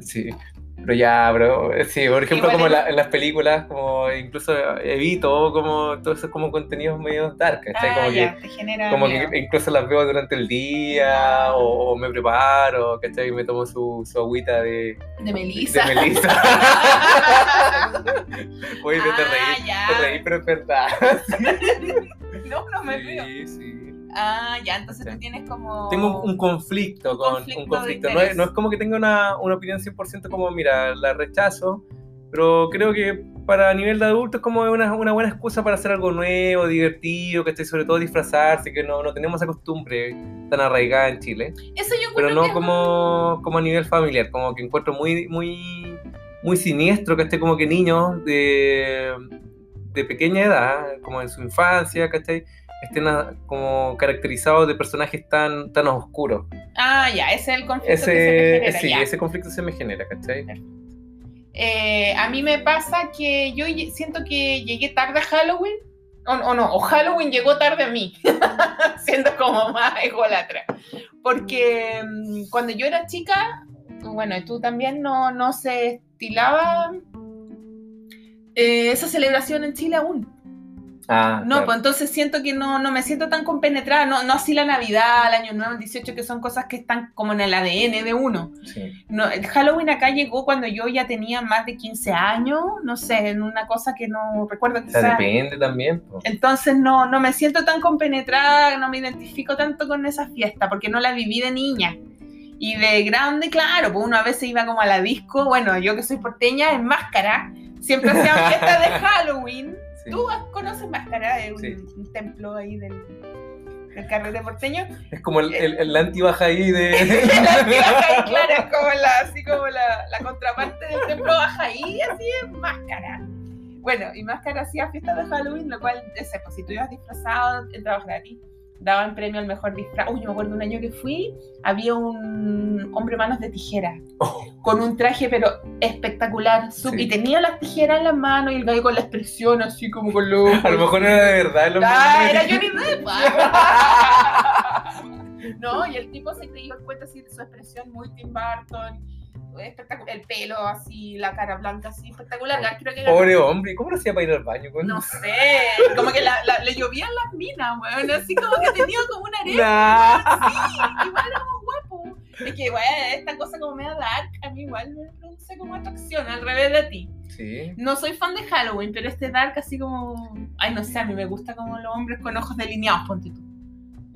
sí. Pero ya, pero sí, por ejemplo, Igual como es- la- en las películas, como incluso evito como todos esos como contenidos medio dark, ¿cachai? Ah, como que ya, te genera como miedo. que incluso las veo durante el día o, o me preparo, ¿cachai? Me tomo su, su agüita de, De Melissa. de melisa. (laughs) Oye, te Ah, reí, ya. te reí, pero es verdad. (laughs) No, no me río. Sí, sí. Ah, ya, entonces Sí. tú tienes como... Tengo un, un conflicto con conflicto un conflicto. No es, no es como que tenga una, una opinión 100% como, mira, la rechazo, pero creo que para nivel de adulto es como una, una buena excusa para hacer algo nuevo, divertido, que esté sobre todo disfrazarse, que no, no tenemos esa costumbre tan arraigada en Chile. Eso yo pero no que como, como a nivel familiar, como que encuentro muy, muy, muy siniestro que esté como que niños de, de pequeña edad, como en su infancia, ¿cachai? Estén a- como caracterizados de personajes tan, tan oscuros. Ah, ya, ese es el conflicto que se me Ese, genera, sí, ya. ese conflicto se me genera, ¿cachai? Eh, a mí me pasa que yo siento que llegué tarde a Halloween, o, o no, o Halloween llegó tarde a mí, (laughs) siendo como más ególatra. Porque mm, cuando yo era chica, bueno, y tú también no, no se estilaba eh, esa celebración en Chile aún. Ah, No, claro. pues entonces siento que no, no me siento tan compenetrada, no, no así la Navidad, el Año Nuevo, el 18, que son cosas que están como en el ADN de uno. Sí. No, el Halloween acá llegó cuando yo ya tenía más de 15 años, no sé, en una cosa que no recuerdo O sea, depende también. po. Entonces no, no me siento tan compenetrada, no me identifico tanto con esa fiesta, porque no la viví de niña. Y de grande, claro, pues uno a veces iba como a la disco, bueno, yo que soy porteña, en máscara, siempre hacían (laughs) fiestas de Halloween. Sí. ¿Tú conoces Máscara? Es un, Sí. un templo ahí del, del carrete porteño. Es como el, el, el anti-baja ahí de. (laughs) La antigua claro, (laughs) es como la, así como la, la contraparte del templo Bajaí, así es Máscara. Bueno, y Máscara hacía fiestas de Halloween, lo cual, sé, pues si tú ibas disfrazado, entrabas gratis. Daban premio al mejor disfraz. Uy, yo me acuerdo un año que fui, había un hombre manos de tijera, Oh, con un traje pero espectacular, Sí. y tenía las tijeras en las manos y el gallo con la expresión así como con los (laughs) a lo mejor era de verdad. el hombre Ah, era Johnny Depp. (laughs) no, y el tipo se creyó el cuento así de su expresión muy Tim Burton. Espectacular, el pelo así, la cara blanca así, espectacular. Creo que ganó- Pobre hombre, ¿cómo lo hacía para ir al baño? con- no (laughs) sé, como que la- la- le llovían las minas, weón, así como que tenía como una arena. Nah. Igual era muy guapo. Es que, weón, esta cosa como media dark, a mí igual me produce como atracción, al revés de ti. Sí. No soy fan de Halloween, pero este dark así como... Ay, no sé, a mí me gusta como los hombres con ojos delineados, ponte tú.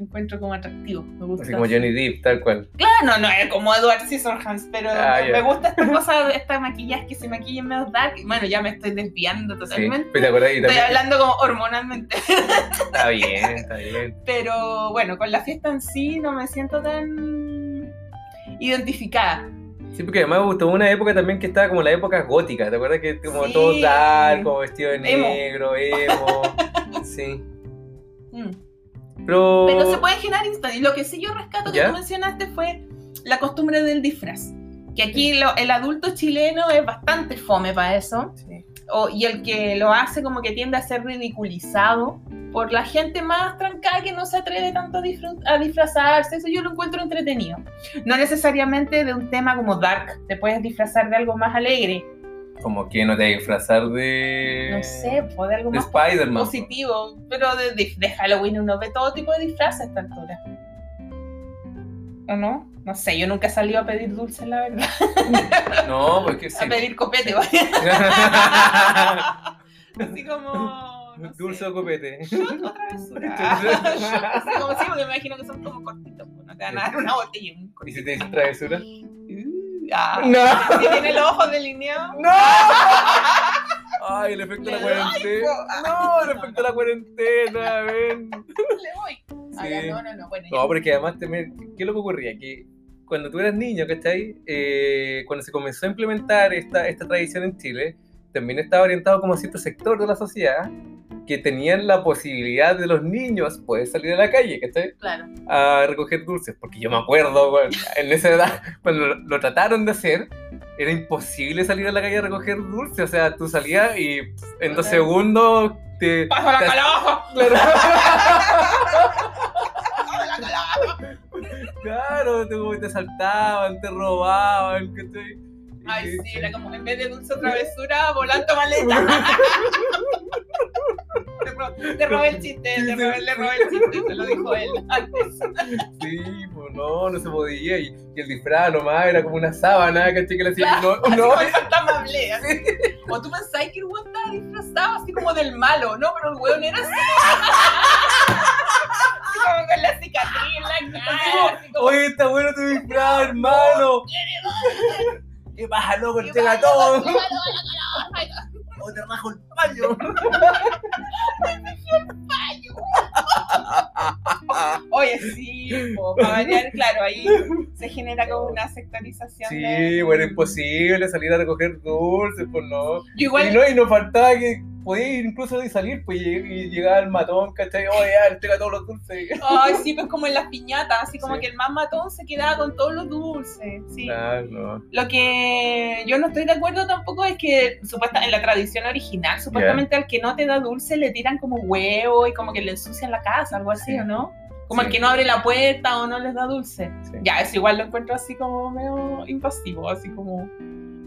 Encuentro como atractivo, me gusta. Así como Johnny Depp, tal cual. Claro, no, no es como Edward Scissorhands, pero Ah, me gusta esta cosa, esta maquillaje que se maquilla en medio dark. Bueno, ya me estoy desviando Sí. totalmente. Pero te acuerdas y Estoy hablando como hormonalmente. Está bien, está bien. Pero bueno, con la fiesta en sí no me siento tan identificada. Sí, porque además me gustó una época también que estaba como la época gótica, ¿te acuerdas? Que como Sí. todo dark, como vestido de Emo. negro, emo. (laughs) sí. Mm. Pero. Pero se puede generar instant. Y lo que sí yo rescato que ¿Ya? tú mencionaste fue la costumbre del disfraz. Que aquí lo- el adulto chileno es bastante fome para eso. Sí. O- y el que lo hace como que tiende a ser ridiculizado por la gente más trancada que no se atreve tanto a, disfru- a disfrazarse. Eso yo lo encuentro entretenido. No necesariamente de un tema como dark. Te puedes disfrazar de algo más alegre. Como que no te hay que disfrazar de. No sé, de algo De más Spider-Man. positivo. Pero de, de- de Halloween uno ve todo tipo de disfraces a esta altura. ¿O no? No sé, yo nunca he salido a pedir dulces, la verdad. (laughs) No, porque sí. A pedir copete, vaya. (laughs) Así como. No Dulce sé, o copete. shot o travesura. (laughs) Así como sí, porque me imagino que son como cortitos. pues, No te van a dar una botella. un ¿Y si cortito. te dice travesura? Ah, No. Si tiene los ojos delineados. (laughs) ¡No! Ay, el efecto de la cuarentena. No, el efecto de la cuarentena, ven. (laughs) Le voy. Ah, Sí. no, no, no. Bueno, No, porque además también, ¿qué es lo que ocurría? Que cuando tú eras niño, ¿cachai? Eh, cuando se comenzó a implementar esta, esta tradición en Chile, también estaba orientado como a cierto sector de la sociedad que tenían la posibilidad de los niños poder salir a la calle, ¿cachai? claro. A recoger dulces. Porque yo me acuerdo, bueno, en esa edad, (laughs) cuando lo, lo trataron de hacer, era imposible salir a la calle a recoger dulces. O sea, tú salías y pff, en dos segundos te... Paso la te- calabaza. (laughs) Claro. Paso la (laughs) calabaza. Claro, te, te saltaban, te robaban, ¿cachai? Ay, sí, era como en vez de dulce o travesura, volando (laughs) maleta. (laughs) te, ro- te robé el chiste, te robé, le robé el chiste, se lo dijo él (laughs) antes. Sí, pues no, no se podía. Y, y el disfraz nomás era como una sábana, ¿cachai? Que le hacían. Claro, No, así no, como fantasma hablé, así. O tú pensás que el weón estaba disfrazado así como del malo, ¿no? Pero el weón era así. Así como con la cicatriz en la cara, así como... Oye, está bueno tu disfraz, hermano. ¿Qué pasa, loco? El tegatón. O te rajo el paño. (laughs) Oye, sí, po, para variar, claro, ahí se genera como una sectorización. Sí, de- bueno, imposible salir a recoger dulces, pues no. Igual Y no, y nos faltaba que podía ir incluso de salir, pues y, llegaba el matón, ¿cachai? Oye, ya, entrega todos los dulces. Ay, sí, pues como en las piñatas, así como Sí. que el más matón se quedaba con todos los dulces, sí. Claro. Lo que yo no estoy de acuerdo tampoco es que supuesta, en la tradición original, supuestamente al que no te da dulce le tiran como huevo y como que le ensucian la casa, algo así, Sí. ¿o no? Como Sí. el que no abre la puerta o no les da dulce. Sí. Ya, eso igual lo encuentro así como medio impasivo, así como...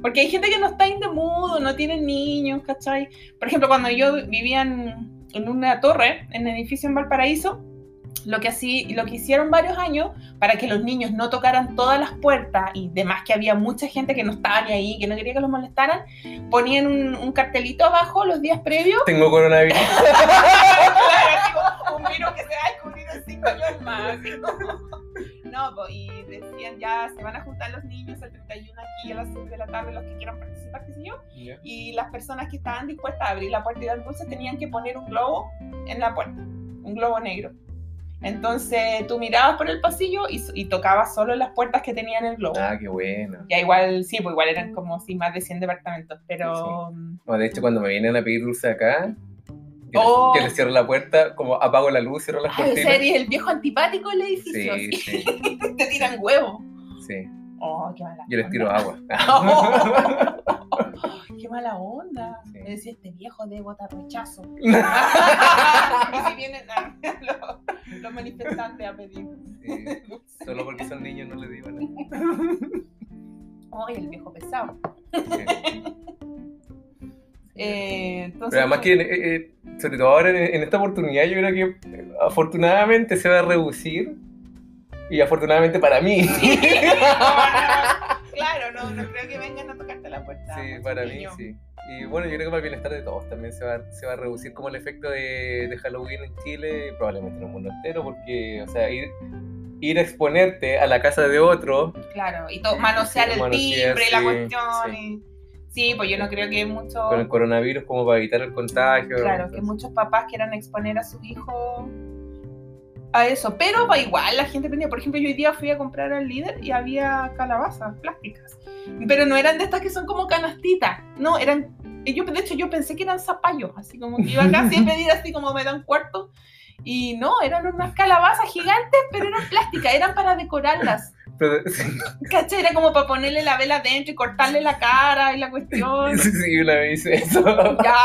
Porque hay gente que no está in the mood, no tiene niños, ¿cachai? Por ejemplo, cuando yo vivía en, en una torre, en el edificio en Valparaíso, lo que, así, lo que hicieron varios años para que los niños no tocaran todas las puertas y demás que había mucha gente que no estaba ni ahí, que no quería que los molestaran, ponían un, un cartelito abajo los días previos. (laughs) Tengo coronavirus. (laughs) claro, un virus que se va a descubrir en cinco años más. No, y decían ya se van a juntar los niños el 31 aquí a las 5 de la tarde, los que quieran participar, qué sé yo. Y las personas que estaban dispuestas a abrir la puerta y dar dulces tenían que poner un globo en la puerta, un globo negro. Entonces tú mirabas por el pasillo y, y tocabas solo las puertas que tenían el globo. Ah, qué bueno. Ya igual, sí, pues igual eran como sí, más de 100 departamentos, pero... No, de hecho, cuando me vienen a pedir dulce acá, yo, Oh. les, yo les cierro la puerta, como apago la luz, cierro las cortinas. el viejo antipático del edificio. Sí, (laughs) Te tiran huevo. sí. Oh, qué mala Yo les tiro onda. agua. (laughs) (laughs) qué mala onda. Sí. Me decía, este viejo de botar rechazo. y si vienen a- los, los manifestantes a pedir. Sí, Solo porque son niños no les digo nada. Ay, el viejo pesado. Sí. Eh, entonces, Pero además que, eh, eh, sobre todo ahora en, en esta oportunidad, yo creo que eh, afortunadamente se va a reducir. Y afortunadamente para mí. (laughs) claro, no, no creo que vengan a tocarte la puerta. Sí, para mí sí. Y bueno, yo creo que para el bienestar de todos también se va, se va a reducir como el efecto de, de Halloween en Chile, probablemente en el mundo entero, porque, o sea, ir, ir a exponerte a la casa de otro, Claro, y manosear el Manosear, timbre, la sí, cuestión. sí. y- Sí, pues yo no creo que muchos. con el coronavirus, como para evitar el contagio. Claro, que muchos papás quieran exponer a sus hijos a eso. Pero va igual, la gente tenía. Por ejemplo, yo hoy día fui a comprar al líder y había calabazas plásticas. Pero no eran de estas que son como canastitas. No, eran. Yo, de hecho, yo pensé que eran zapallos. Así como que iba casi a (laughs) pedir así como me dan cuarto. Y no, eran unas calabazas gigantes, pero eran plásticas, eran para decorarlas. Pero- (laughs) sí, ¿Cachai? Era como para ponerle la vela adentro y cortarle la cara y la cuestión. sí, sí, una vez hice eso. Ya,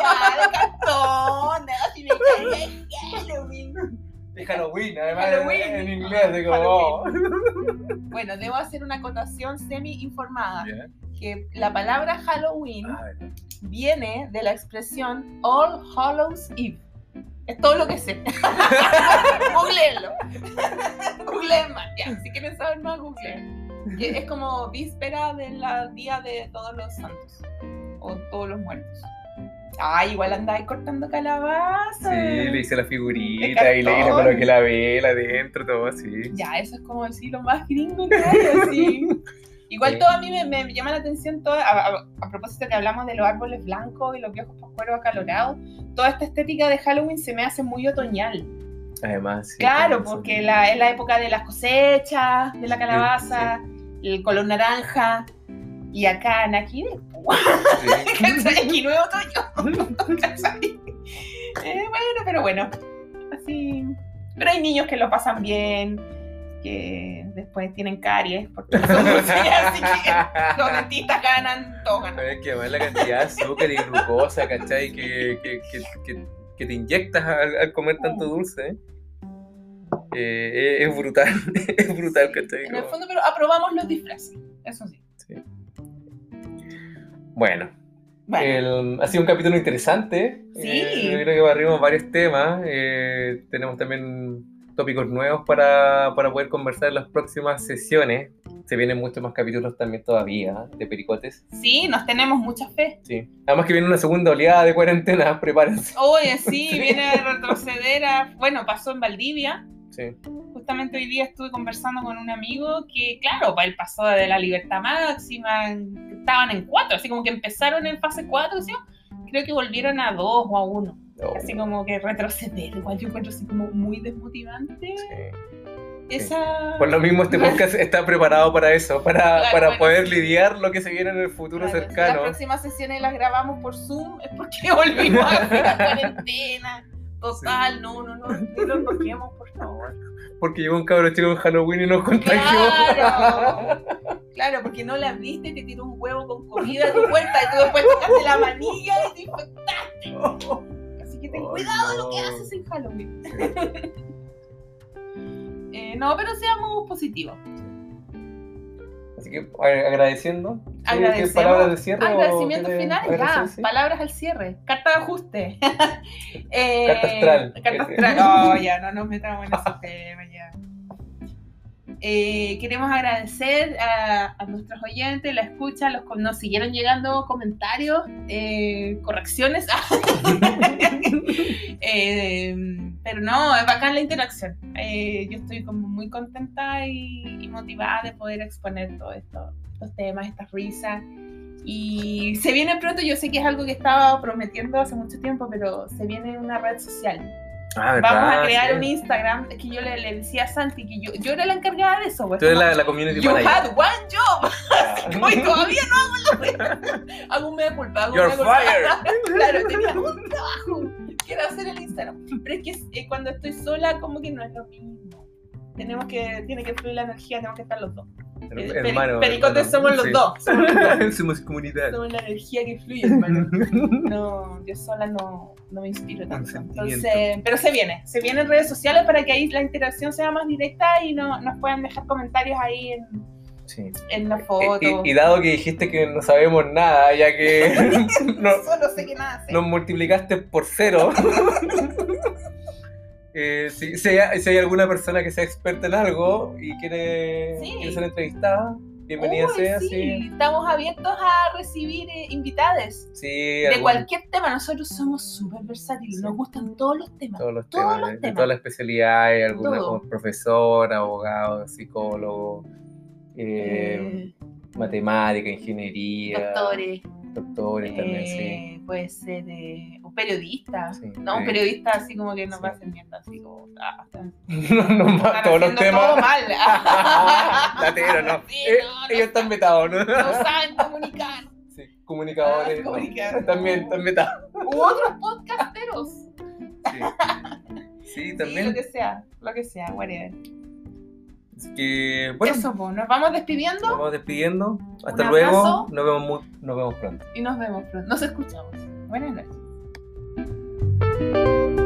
ya, de cartón. Así me cae Halloween. De Halloween, además Halloween. en inglés, de como... oh. Bueno, debo hacer una acotación semi-informada. Ya. Que la palabra Halloween Ah, viene de la expresión All Hallows Eve. Es todo lo que sé. (laughs) Googleenlo. (laughs) Googleen más. Ya, si quieren saber más, googleen. Que es como víspera del día de todos los santos. O todos los muertos. Ah, igual andáis cortando calabaza. Sí, le hice la figurita y le, le coloqué la vela dentro, todo así. Ya, eso es como decir lo más gringo que hay, así. (laughs) Igual Sí. todo a mí me, me llama la atención, todo, a, a- a propósito que hablamos de los árboles blancos y los viejos pascueros acalorados, toda esta estética de Halloween se me hace muy otoñal. Además, sí. claro, porque la, es la época de las cosechas, de la calabaza, el color naranja, y acá en aquí, (laughs) Sí. (laughs) es otoño. Eh, bueno, pero bueno, así. Pero hay niños que lo pasan bien, que después tienen caries, porque son dulces, así que (laughs) los dentistas ganan, todos ganan. Es que la cantidad de azúcar y glucosa, ¿cachai? Que, que, que, que, que te inyectas al, al comer tanto dulce. eh, es, es brutal, (laughs) es brutal, ¿cachai? En el fondo, pero aprobamos los disfraces, eso sí. Bueno, Bueno, el- ha sido un capítulo interesante. Sí. Eh, yo creo que barrimos varios temas. eh, tenemos también tópicos nuevos para, para poder conversar en las próximas sesiones. Se vienen muchos más capítulos también todavía de Pericotes. sí, nos tenemos mucha fe. Sí. Además que viene una segunda oleada de cuarentena, (laughs) prepárense. Oye, (laughs) sí, viene a retroceder a... Bueno, pasó en Valdivia. Sí. Justamente hoy día estuve conversando con un amigo que, claro, para él pasó de la libertad máxima, estaban en cuatro, así como que empezaron en fase cuatro, ¿sí? creo que volvieron a dos o a uno. Oh, Así como que retroceder, igual yo encuentro así como muy desmotivante sí. esa... Por lo mismo, este (laughs) podcast está preparado para eso, para, Claro, para bueno, poder sí. lidiar lo que se viene en el futuro Claro, si cercano. Las próximas sesiones las grabamos por Zoom es porque (laughs) volvimos a la cuarentena. Total, no, no, no, no lo toquemos, por favor. Porque llegó un cabro chico en Halloween y nos contagió. Claro, claro, porque no la abriste te tiró un huevo con comida a tu puerta y tú después tocaste la manilla y te infectaste. (laughs) Que ten cuidado no. lo que haces en Halloween. Eh, no, pero seamos positivos. Así que agradeciendo ¿Qué- ¿Qué Agradecemos. palabras de cierre? Agradecimientos finales, ya. Palabras al cierre. Carta de ajuste. (laughs) Eh, Carta astral. Carta astral. No, ya, no nos metamos en ese tema. (laughs) Eh, queremos agradecer a, a nuestros oyentes, la escucha, los nos siguieron llegando comentarios, eh, correcciones. (laughs) Eh, pero no, es bacán la interacción. Eh, yo estoy como muy contenta y, y motivada de poder exponer todo esto, estos temas, estas risas. Y se viene pronto, yo sé que es algo que estaba prometiendo hace mucho tiempo, pero se viene una red social. Ah, ¿verdad? Vamos a crear Sí. un Instagram. Es que yo le, le decía a Santi que yo, yo era la encargada de eso. pues, Tú eres la, la community You manager. had one job. (laughs) Ah. Hoy todavía no hago lo (laughs) Hago un mea culpa. Hago You're fired. (laughs) claro, tenía un trabajo. Quiero hacer el Instagram. Pero es que eh, cuando estoy sola, como que no es lo mismo. Tenemos que, tiene que fluir la energía, tenemos que estar los dos. Eh, Hermano. pericotes somos los (laughs) dos. Somos comunidad. Somos la energía que fluye, hermano. (laughs) No, yo sola no, no me inspiro tanto. Entonces, pero se viene, se viene en redes sociales para que ahí la interacción sea más directa y no, nos puedan dejar comentarios ahí en, Sí. en la foto. Y, y dado que dijiste que no sabemos nada, ya que (laughs) no- Solo sé que nada sé. nos multiplicaste por cero. Eh, si, si hay, si hay alguna persona que sea experta en algo y quiere, Sí. quiere ser entrevistada, bienvenida Uy, sea. sí, Sí, estamos abiertos a recibir eh, invitados sí, de algún- cualquier tema. Nosotros somos súper versátiles, nos gustan todos los temas. todos los todos temas, los de temas. todas las especialidades, alguna Todo. como profesor, abogado, psicólogo, eh, Eh, matemática, ingeniería, doctores, doctores también, sí. eh, puede ser eh, un periodista. Sí, no, un periodista así como que nos va a hacer mierda, así como. Ah, (laughs) no, no están todos los temas. todo mal. (laughs) Latero, no. (laughs) Sí, Eh, no, ellos están metados, ¿no? No saben comunicar. Sí, comunicadores. Ah, comunicadores. También están metados. U otros podcasteros. Sí, también. lo que sea, lo que sea, whatever. Así que, bueno, Eso, pues, nos vamos despidiendo nos vamos despidiendo. Hasta luego. Nos vemos, mu- nos vemos pronto. y nos vemos pronto. Nos escuchamos. Buenas noches. Música